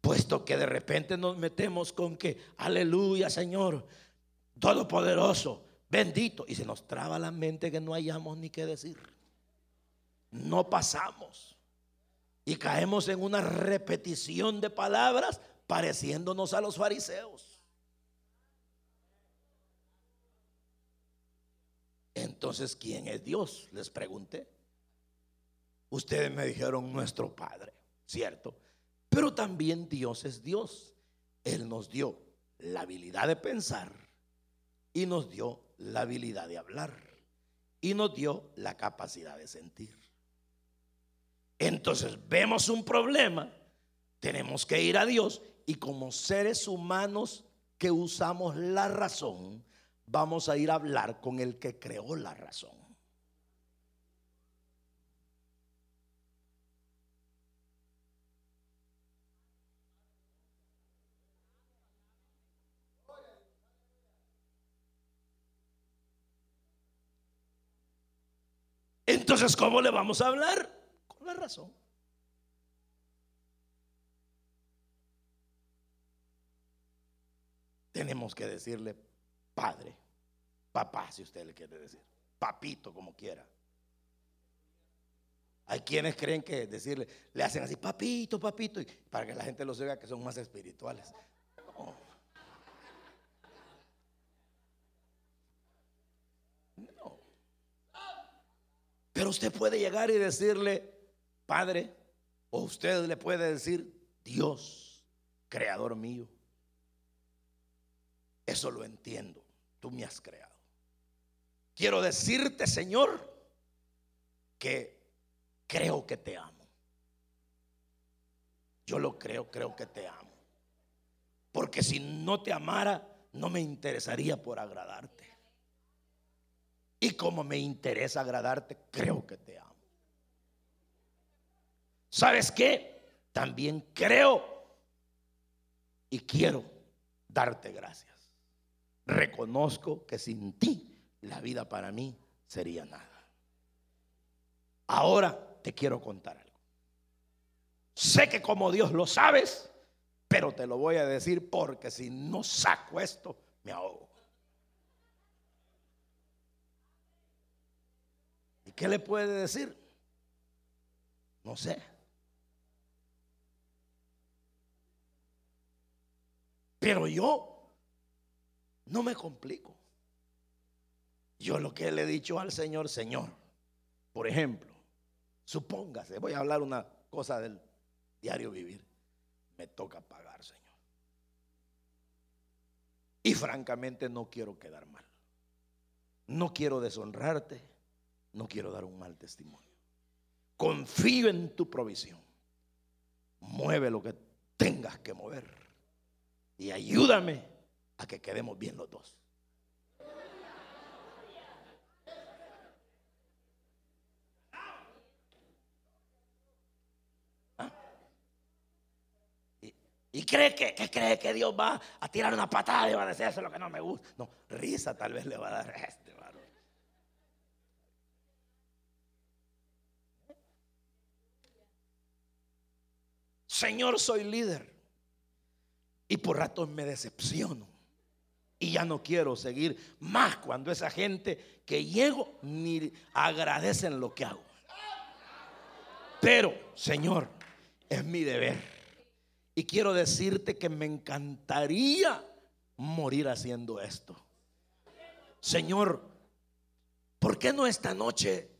Puesto que de repente nos metemos con que, aleluya Señor, todopoderoso, bendito, y se nos traba la mente que no hayamos ni qué decir. No pasamos. Y caemos en una repetición de palabras pareciéndonos a los fariseos. Entonces, ¿quién es Dios? Les pregunté. Ustedes me dijeron nuestro Padre, ¿cierto? Pero también Dios es Dios. Él nos dio la habilidad de pensar y nos dio la habilidad de hablar y nos dio la capacidad de sentir. Entonces vemos un problema, tenemos que ir a Dios y como seres humanos que usamos la razón, vamos a ir a hablar con el que creó la razón. Entonces, ¿cómo le vamos a hablar? La razón. Tenemos que decirle, Padre, papá, si usted le quiere decir, papito, como quiera. Hay quienes creen que decirle, le hacen así, papito, papito, para que la gente los vea que son más espirituales. No. No. Pero usted puede llegar y decirle, Padre, o usted le puede decir, Dios, creador mío. Eso lo entiendo tú me has creado. Quiero decirte, Señor, que creo que te amo. Yo lo creo, creo que te amo. Porque si no te amara, no me interesaría por agradarte. Y como me interesa agradarte, creo que te amo. ¿Sabes qué? También creo y quiero darte gracias reconozco que sin ti la vida para mí sería nada. Ahora te quiero contar algo. Sé que como Dios lo sabes, pero te lo voy a decir porque si no saco esto, me ahogo. ¿Y qué le puede decir? No sé. Pero yo no me complico. Yo lo que le he dicho al Señor, Señor, por ejemplo, supóngase, voy a hablar una cosa del diario vivir, me toca pagar, Señor. Y francamente no quiero quedar mal. No quiero deshonrarte. No quiero dar un mal testimonio. Confío en tu provisión. Mueve lo que tengas que mover. Y ayúdame a que quedemos bien los dos. Y cree que, cree que Dios va a tirar una patada y va a decir eso es lo que no me gusta. No, risa tal vez le va a dar a este varón. Señor, soy líder. Y por ratos me decepciono. Y ya no quiero seguir más cuando esa gente que llego ni agradecen lo que hago. Pero, Señor, es mi deber y quiero decirte que me encantaría morir haciendo esto. Señor, ¿por qué no esta noche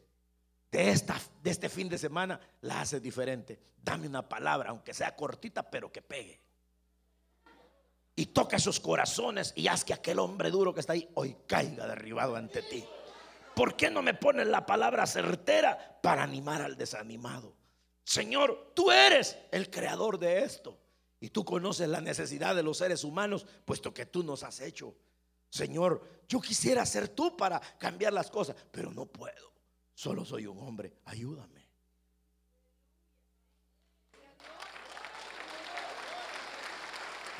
de, esta, de este fin de semana la haces diferente? Dame una palabra, aunque sea cortita, pero que pegue. Y toca sus corazones y haz que aquel hombre duro que está ahí hoy caiga derribado ante ti. ¿Por qué no me pones la palabra certera para animar al desanimado? Señor, tú eres el creador de esto. Y tú conoces la necesidad de los seres humanos, puesto que tú nos has hecho. Señor, yo quisiera ser tú para cambiar las cosas, pero no puedo. Solo soy un hombre. Ayúdame.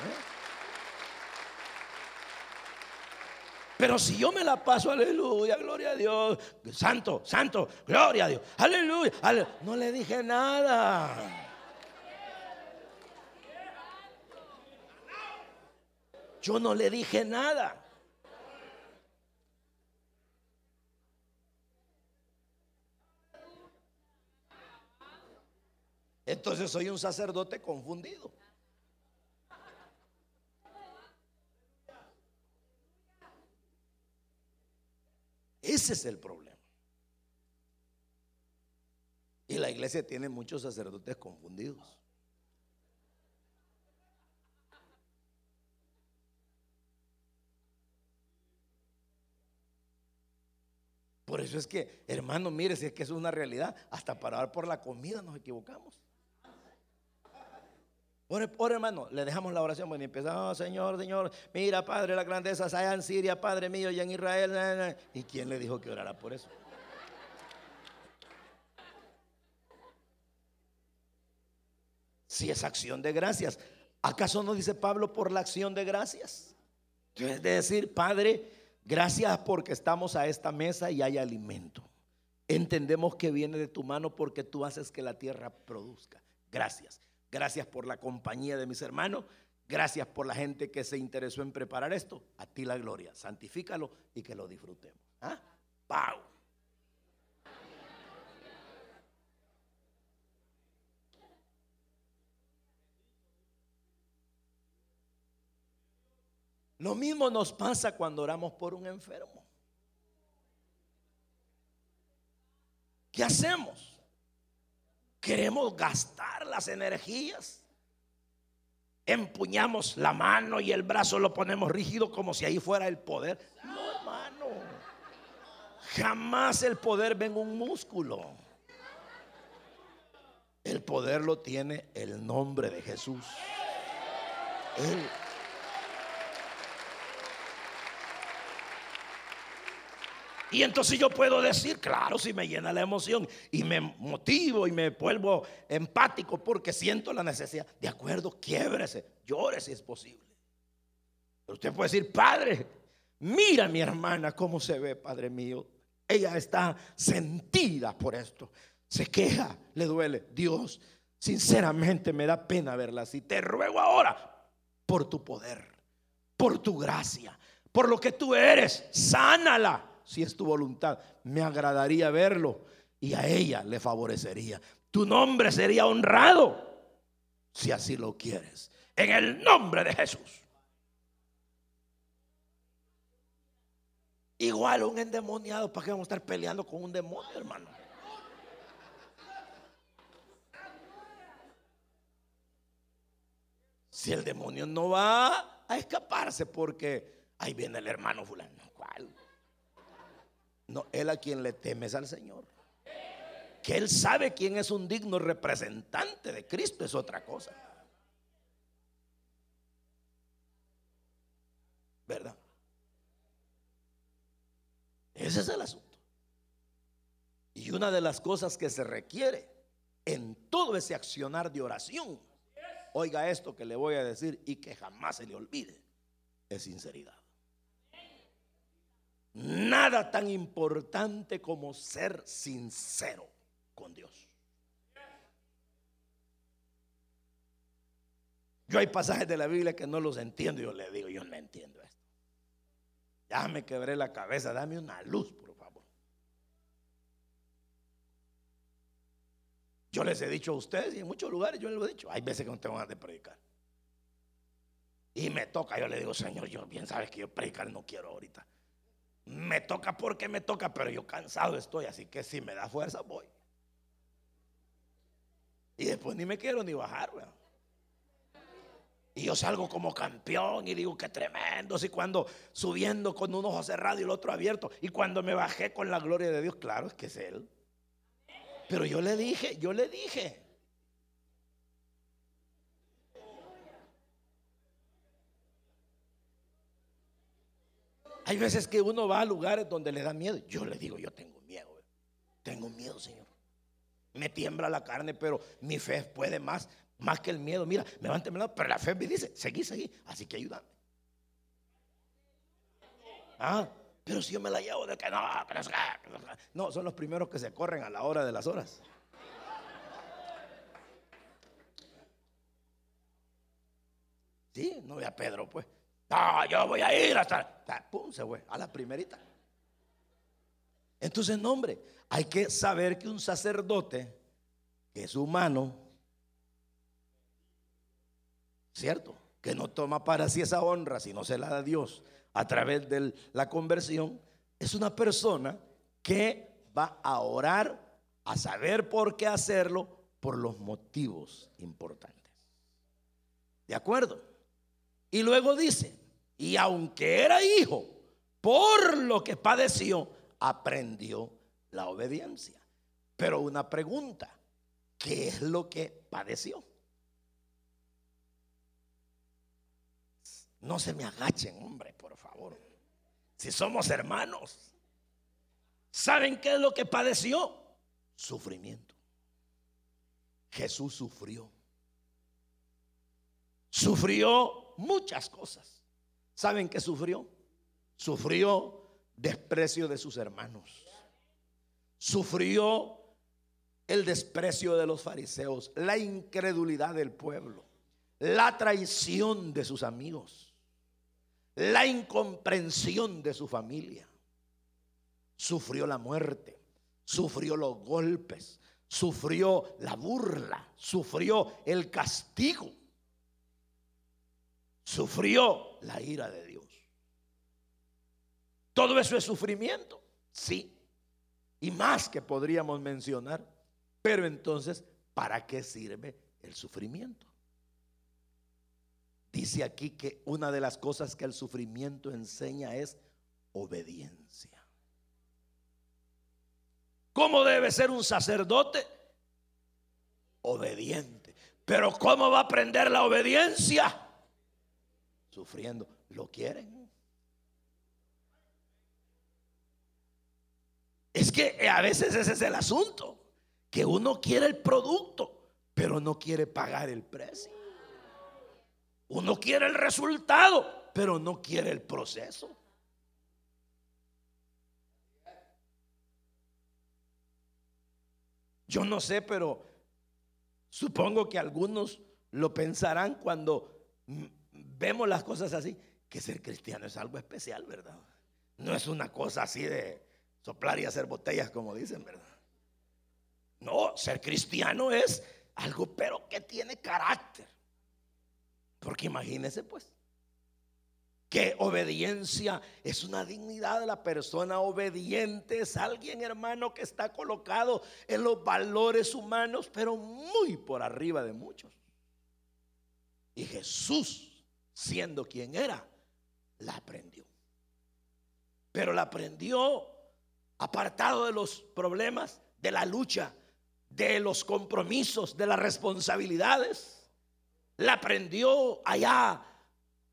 ¿Eh? Pero si yo me la paso, aleluya, gloria a Dios, santo, santo, gloria a Dios, aleluya, no le dije nada. Yo no le dije nada. Entonces soy un sacerdote confundido. Ese es el problema. Y la iglesia tiene muchos sacerdotes confundidos. Por eso es que, hermano, mire, si es que es una realidad, hasta para dar por la comida nos equivocamos. Por, hermano, le dejamos la oración bueno, y empezamos, Señor, Señor, mira, Padre, la grandeza allá en Siria, Padre mío, y en Israel. ¿Y quién le dijo que orara por eso? Si es acción de gracias, ¿acaso no dice Pablo por la acción de gracias? Es decir, Padre, Gracias porque estamos a esta mesa y hay alimento. Entendemos que viene de tu mano porque tú haces que la tierra produzca. Gracias. Gracias por la compañía de mis hermanos. Gracias por la gente que se interesó en preparar esto. A ti la gloria. Santifícalo y que lo disfrutemos. ¿Ah? ¡Pau! Lo mismo nos pasa cuando oramos por un enfermo. ¿Qué hacemos? Queremos gastar las energías. Empuñamos la mano y el brazo lo ponemos rígido como si ahí fuera el poder. No, hermano. Jamás el poder ven un músculo. El poder lo tiene el nombre de Jesús. Él Y entonces yo puedo decir, claro, si me llena la emoción y me motivo y me vuelvo empático porque siento la necesidad. De acuerdo, quiebrese, llore si es posible. Pero usted puede decir, Padre, mira mi hermana cómo se ve, Padre mío. Ella está sentida por esto. Se queja, le duele. Dios, sinceramente me da pena verla así. Te ruego ahora por tu poder, por tu gracia, por lo que tú eres. Sánala si es tu voluntad. Me agradaría verlo y a ella le favorecería. Tu nombre sería honrado si así lo quieres. En el nombre de Jesús. Igual un endemoniado, ¿para qué vamos a estar peleando con un demonio, hermano? Si el demonio no va a escaparse porque ahí viene el hermano fulano. ¿Cuál? No, él a quien le teme es al Señor. Que él sabe quién es un digno representante de Cristo es otra cosa. ¿Verdad? Ese es el asunto. Y una de las cosas que se requiere en todo ese accionar de oración, oiga esto que le voy a decir y que jamás se le olvide, es sinceridad. Nada tan importante como ser sincero con Dios. Yo hay pasajes de la Biblia que no los entiendo. Yo le digo, yo no entiendo esto. Ya me quebré la cabeza, dame una luz, por favor. Yo les he dicho a ustedes y en muchos lugares yo les lo he dicho. Hay veces que no tengo ganas de predicar. Y me toca, yo le digo, Señor, yo bien sabes que yo predicar no quiero ahorita. Me toca porque me toca, pero yo cansado estoy, así que si me da fuerza voy. Y después ni me quiero ni bajar, Y yo salgo como campeón y digo que tremendo. Y cuando subiendo con un ojo cerrado y el otro abierto. Y cuando me bajé con la gloria de Dios, claro, es que es Él. Pero yo le dije, yo le dije. Hay veces que uno va a lugares donde le da miedo. Yo le digo, yo tengo miedo. Tengo miedo, Señor. Me tiembla la carne, pero mi fe puede más, más que el miedo. Mira, me van temblando, pero la fe me dice, seguí, seguí. Así que ayúdame. Ah, pero si yo me la llevo de que no, no, son los primeros que se corren a la hora de las horas. Sí, no ve a Pedro, pues. No, yo voy a ir hasta. Pum, se fue a la primerita. Entonces, no, hombre, hay que saber que un sacerdote, que es humano, ¿cierto? Que no toma para sí esa honra, sino se la da a Dios a través de la conversión, es una persona que va a orar, a saber por qué hacerlo, por los motivos importantes. ¿De acuerdo? Y luego dice, y aunque era hijo, por lo que padeció, aprendió la obediencia. Pero una pregunta, ¿qué es lo que padeció? No se me agachen, hombre, por favor. Si somos hermanos, ¿saben qué es lo que padeció? Sufrimiento. Jesús sufrió. Sufrió muchas cosas. ¿Saben qué sufrió? Sufrió desprecio de sus hermanos sufrió el desprecio de los fariseos, la incredulidad del pueblo, la traición de sus amigos, la incomprensión de su familia. Sufrió la muerte, sufrió los golpes, sufrió la burla, sufrió el castigo, sufrió la ira de Dios. Todo eso es sufrimiento, sí y más que podríamos mencionar. Pero entonces, ¿para qué sirve el sufrimiento? Dice aquí que una de las cosas que el sufrimiento enseña es obediencia. ¿Cómo debe ser un sacerdote? Obediente. Pero ¿cómo va a aprender la obediencia? Sufriendo. ¿Lo quieren? Es que a veces ese es el asunto, que uno quiere el producto, pero no quiere pagar el precio. Uno quiere el resultado, pero no quiere el proceso. Yo no sé, pero supongo que algunos lo pensarán cuando vemos las cosas así, que ser cristiano es algo especial, ¿verdad? No es una cosa así de, soplar y hacer botellas, como dicen, ¿verdad? No, ser cristiano es algo, pero que tiene carácter. Porque imagínese, pues, que obediencia es una dignidad de la persona obediente, es alguien, hermano, que está colocado en los valores humanos, pero muy por arriba de muchos. Y Jesús siendo quien era, la aprendió. Pero la aprendió apartado de los problemas, de la lucha, de los compromisos, de las responsabilidades. La aprendió allá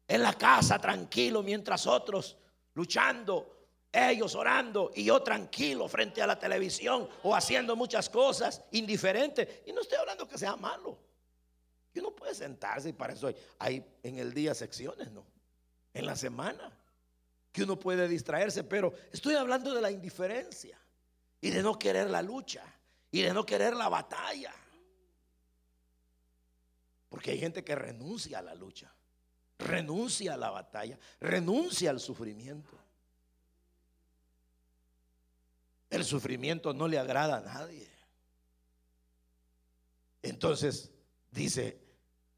en la casa tranquilo mientras otros luchando, ellos orando y yo tranquilo frente a la televisión o haciendo muchas cosas indiferentes. Y no estoy hablando que sea malo. Y uno puede sentarse y para eso hay, hay en el día secciones, ¿no? En la semana que uno puede distraerse, pero estoy hablando de la indiferencia y de no querer la lucha y de no querer la batalla. Porque hay gente que renuncia a la lucha, renuncia a la batalla, renuncia al sufrimiento. El sufrimiento no le agrada a nadie. Entonces dice,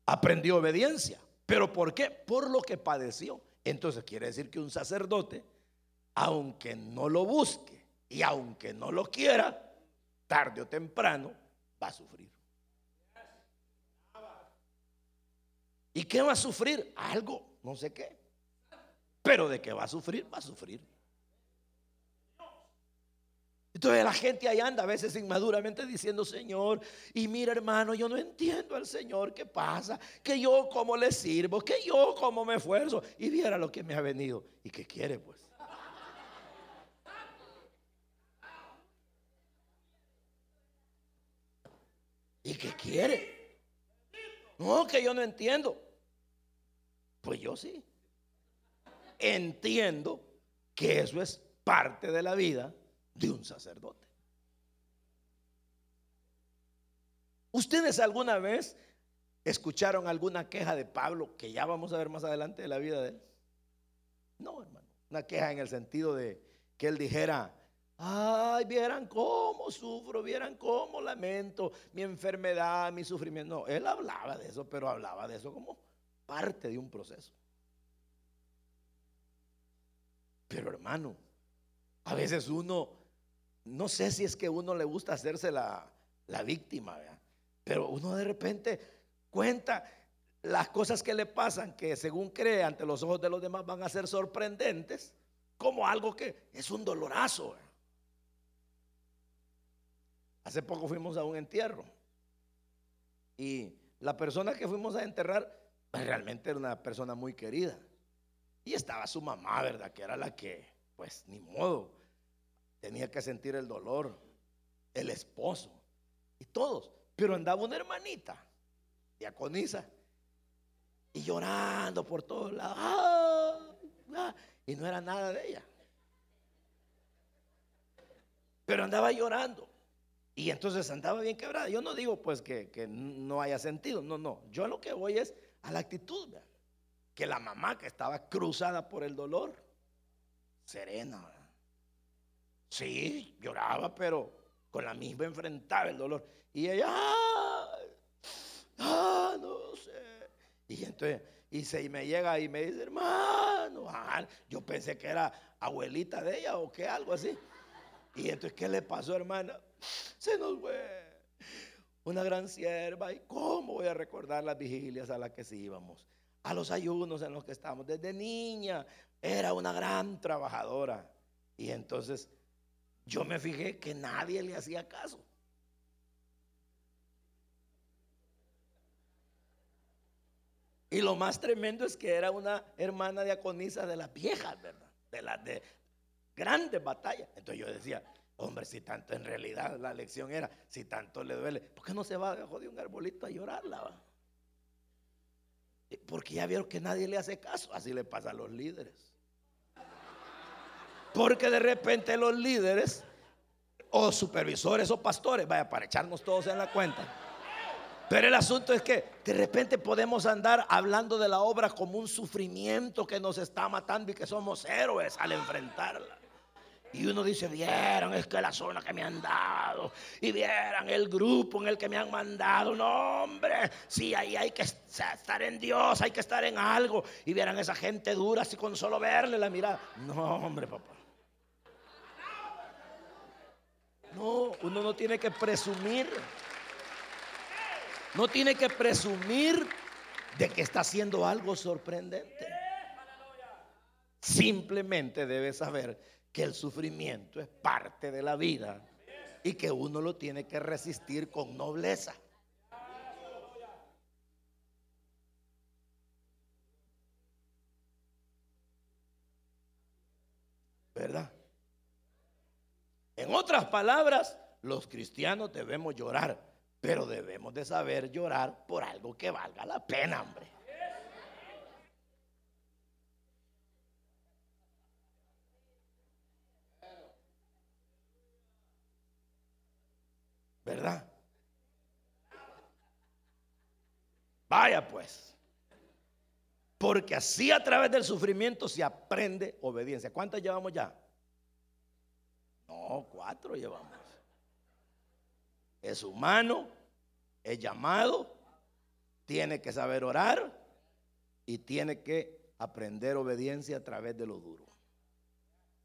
aprendió obediencia. ¿Pero por qué? Por lo que padeció. Entonces quiere decir que un sacerdote, aunque no lo busque y aunque no lo quiera, tarde o temprano va a sufrir. ¿Y qué va a sufrir? Algo, no sé qué. Pero de qué va a sufrir, va a sufrir. Entonces la gente ahí anda a veces inmaduramente diciendo, Señor, y mira hermano, yo no entiendo al Señor qué pasa, que yo como le sirvo, que yo como me esfuerzo, y viera lo que me ha venido y que quiere pues. ¿Y qué quiere? No, que yo no entiendo. Pues yo sí. Entiendo que eso es parte de la vida de un sacerdote. ¿Ustedes alguna vez escucharon alguna queja de Pablo que ya vamos a ver más adelante de la vida de él? No, hermano. Una queja en el sentido de que él dijera, ay, vieran cómo sufro, vieran cómo lamento mi enfermedad, mi sufrimiento. No, él hablaba de eso, pero hablaba de eso como parte de un proceso. Pero hermano, a veces uno no sé si es que uno le gusta hacerse la, víctima, pero uno de repente cuenta las cosas que le pasan que según cree ante los ojos de los demás van a ser sorprendentes como algo que es un dolorazo. Hace poco fuimos a un entierro y la persona que fuimos a enterrar pues, realmente era una persona muy querida. Y estaba su mamá, ¿verdad? Que era la que, pues ni modo, tenía que sentir el dolor, el esposo y todos. Pero andaba una hermanita, diaconisa, y llorando por todos lados. ¡Ah! ¡Ah! Y no era nada de ella. Pero andaba llorando. Y entonces andaba bien quebrada. Yo no digo pues que, que no haya sentido. No, no. Yo lo que voy es a la actitud. Que la mamá que estaba cruzada por el dolor, serena. Sí, lloraba, pero con la misma enfrentaba el dolor. Y ella, ah, no sé. Y entonces, y se me llega y me dice, hermano, ah, yo pensé que era abuelita de ella o que algo así. Y entonces, ¿qué le pasó, hermana? Se nos fue una gran sierva. ¿Y cómo voy a recordar las vigilias a las que sí íbamos? A los ayunos en los que estábamos. Desde niña era una gran trabajadora. Y entonces yo me fijé que nadie le hacía caso. Y lo más tremendo es que era una hermana diaconisa de las viejas, ¿verdad? De las de grandes batallas. Entonces yo decía, hombre, si tanto en realidad la lección era, si tanto le duele, ¿por qué no se va debajo de un arbolito a llorarla? Porque ya vieron que nadie le hace caso. Así le pasa a los líderes. Porque de repente los líderes o supervisores o pastores, vaya, para echarnos todos en la cuenta. Pero el asunto es que de repente podemos andar hablando de la obra como un sufrimiento que nos está matando y que somos héroes al enfrentarla. Y uno dice, vieron, es que la zona que me han dado. Y vieran el grupo en el que me han mandado. No, hombre, sí, ahí hay que estar en Dios, hay que estar en algo. Y vieran esa gente dura, así con solo verle la mirada. No, hombre, papá. No, uno no tiene que presumir. No tiene que presumir de que está haciendo algo sorprendente. Simplemente debe saber que el sufrimiento es parte de la vida y que uno lo tiene que resistir con nobleza. Otras palabras, los cristianos debemos llorar, pero debemos de saber llorar por algo que valga la pena, hombre. ¿Verdad? Vaya pues. Porque así a través del sufrimiento se aprende obediencia. ¿Cuántas llevamos ya? No, cuatro llevamos. Es humano, es llamado, tiene que saber orar y tiene que aprender obediencia a través de lo duro.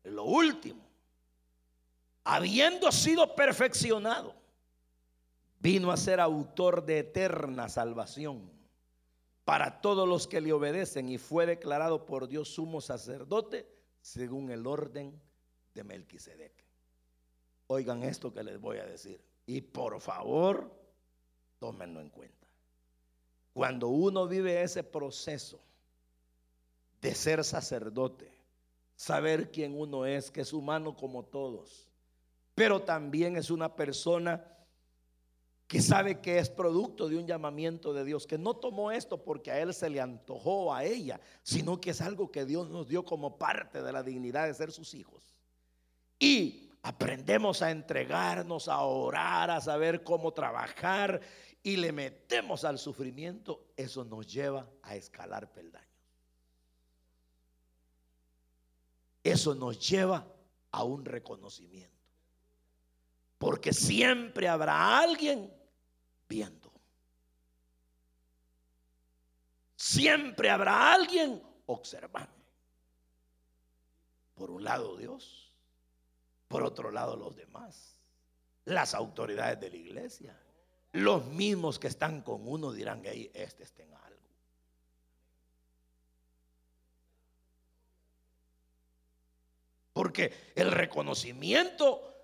Lo último, habiendo sido perfeccionado, vino a ser autor de eterna salvación para todos los que le obedecen y fue declarado por Dios sumo sacerdote según el orden de Melquisedec. Oigan esto que les voy a decir y por favor, tómenlo en cuenta. Cuando uno vive ese proceso de ser sacerdote, saber quién uno es, que es humano como todos, pero también es una persona que sabe que es producto de un llamamiento de Dios, que no tomó esto porque a él se le antojó a ella, sino que es algo que Dios nos dio como parte de la dignidad de ser sus hijos. Y aprendemos a entregarnos, a orar, a saber cómo trabajar y le metemos al sufrimiento, eso nos lleva a escalar peldaños. Eso nos lleva a un reconocimiento. Porque siempre habrá alguien viendo. Siempre habrá alguien observando. Por un lado Dios, por otro lado los demás, las autoridades de la iglesia, los mismos que están con uno dirán que este está en algo. Porque el reconocimiento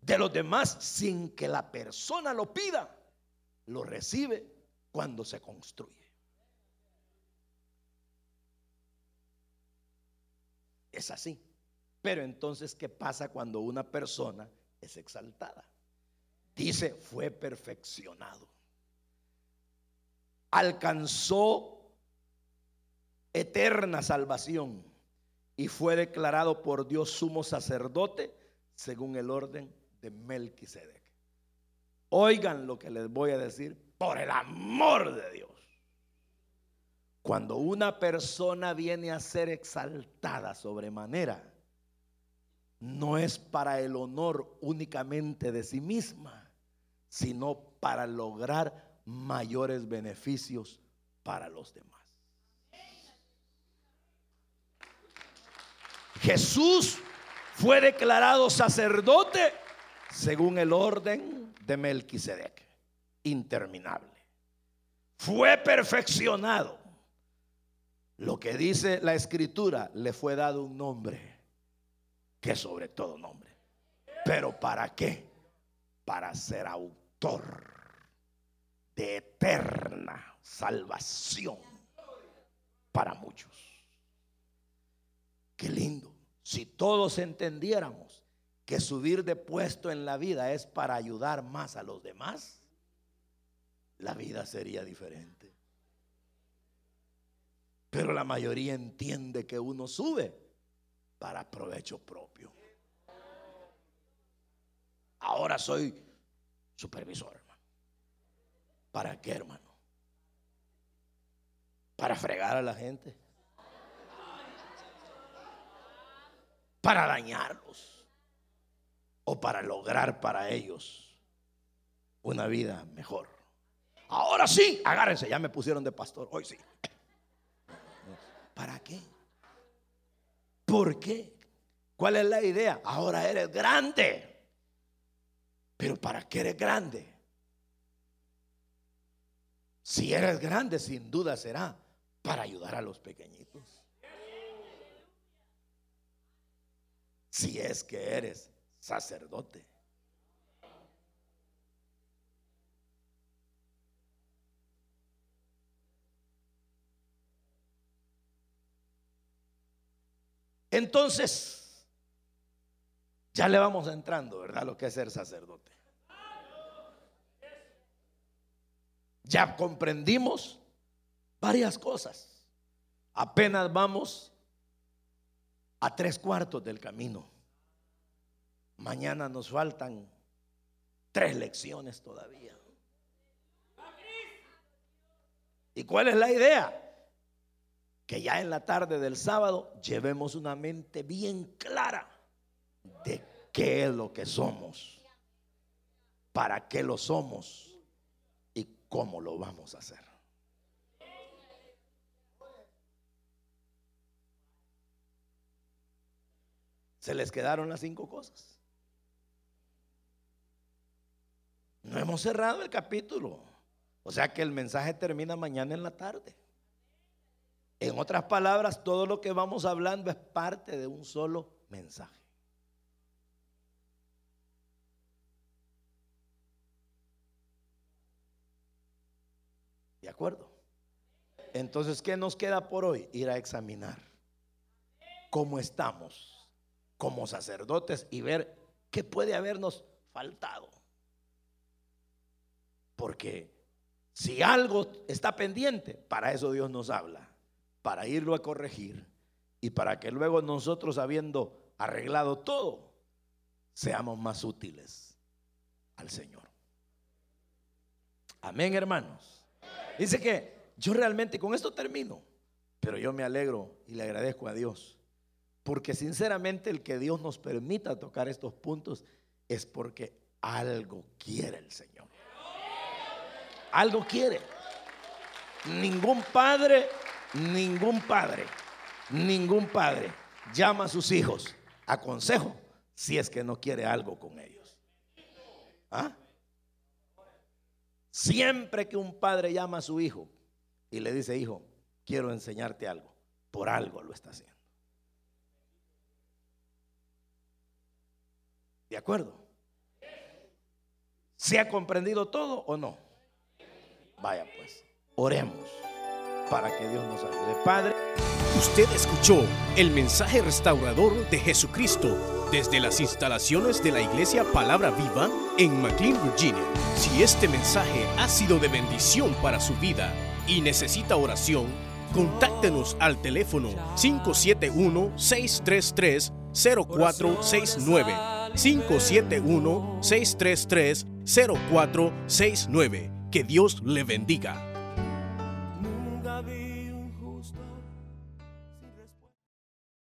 de los demás sin que la persona lo pida, lo recibe cuando se construye. Es así. Pero entonces, ¿qué pasa cuando una persona es exaltada? Dice, fue perfeccionado. Alcanzó eterna salvación y fue declarado por Dios sumo sacerdote según el orden de Melquisedec. Oigan lo que les voy a decir por el amor de Dios. Cuando una persona viene a ser exaltada sobremanera, no es para el honor únicamente de sí misma, sino para lograr mayores beneficios para los demás. Jesús fue declarado sacerdote según el orden de Melquisedec, interminable. Fue perfeccionado. Lo que dice la escritura, le fue dado un nombre que sobre todo nombre. Pero ¿para qué? Para ser autor de eterna salvación para muchos. Qué lindo. Si todos entendiéramos que subir de puesto en la vida es para ayudar más a los demás, la vida sería diferente. Pero la mayoría entiende que uno sube para provecho propio. Ahora soy supervisor. ¿Para qué, hermano? Para fregar a la gente. Para dañarlos o para lograr para ellos una vida mejor. Ahora sí, agárrense, ya me pusieron de pastor, hoy sí. ¿Para qué? ¿Por qué? ¿Cuál es la idea? Ahora eres grande. Pero ¿para qué eres grande? Si eres grande, sin duda será para ayudar a los pequeñitos. Si es que eres sacerdote. Entonces, ya le vamos entrando, ¿verdad? Lo que es ser sacerdote. Ya comprendimos varias cosas. Apenas vamos a tres cuartos del camino. Mañana nos faltan tres lecciones todavía. ¿Y cuál es la idea? Que ya en la tarde del sábado llevemos una mente bien clara de qué es lo que somos, para qué lo somos y cómo lo vamos a hacer. Se les quedaron las cinco cosas. No hemos cerrado el capítulo. O sea que el mensaje termina mañana en la tarde. En otras palabras, todo lo que vamos hablando es parte de un solo mensaje. ¿De acuerdo? Entonces, ¿qué nos queda por hoy? Ir a examinar cómo estamos como sacerdotes y ver qué puede habernos faltado. Porque si algo está pendiente, para eso Dios nos habla para irlo a corregir y para que luego nosotros, habiendo arreglado todo, seamos más útiles al Señor. Amén, hermanos. Dice que yo realmente con esto termino, pero yo me alegro y le agradezco a Dios, porque sinceramente el que Dios nos permita tocar estos puntos es porque algo quiere el Señor. Algo quiere. Ningún padre Ningún padre, ningún padre llama a sus hijos a consejo si es que no quiere algo con ellos. ¿Ah? Siempre que un padre llama a su hijo y le dice, hijo, quiero enseñarte algo, por algo lo está haciendo. ¿De acuerdo? ¿Se ha comprendido todo o no? Vaya pues, oremos para que Dios nos ayude. Padre. Usted escuchó el mensaje restaurador de Jesucristo desde las instalaciones de la iglesia Palabra Viva en McLean, Virginia. Si este mensaje ha sido de bendición para su vida y necesita oración, contáctenos al teléfono 571-633-0469. 571-633-0469. Que Dios le bendiga.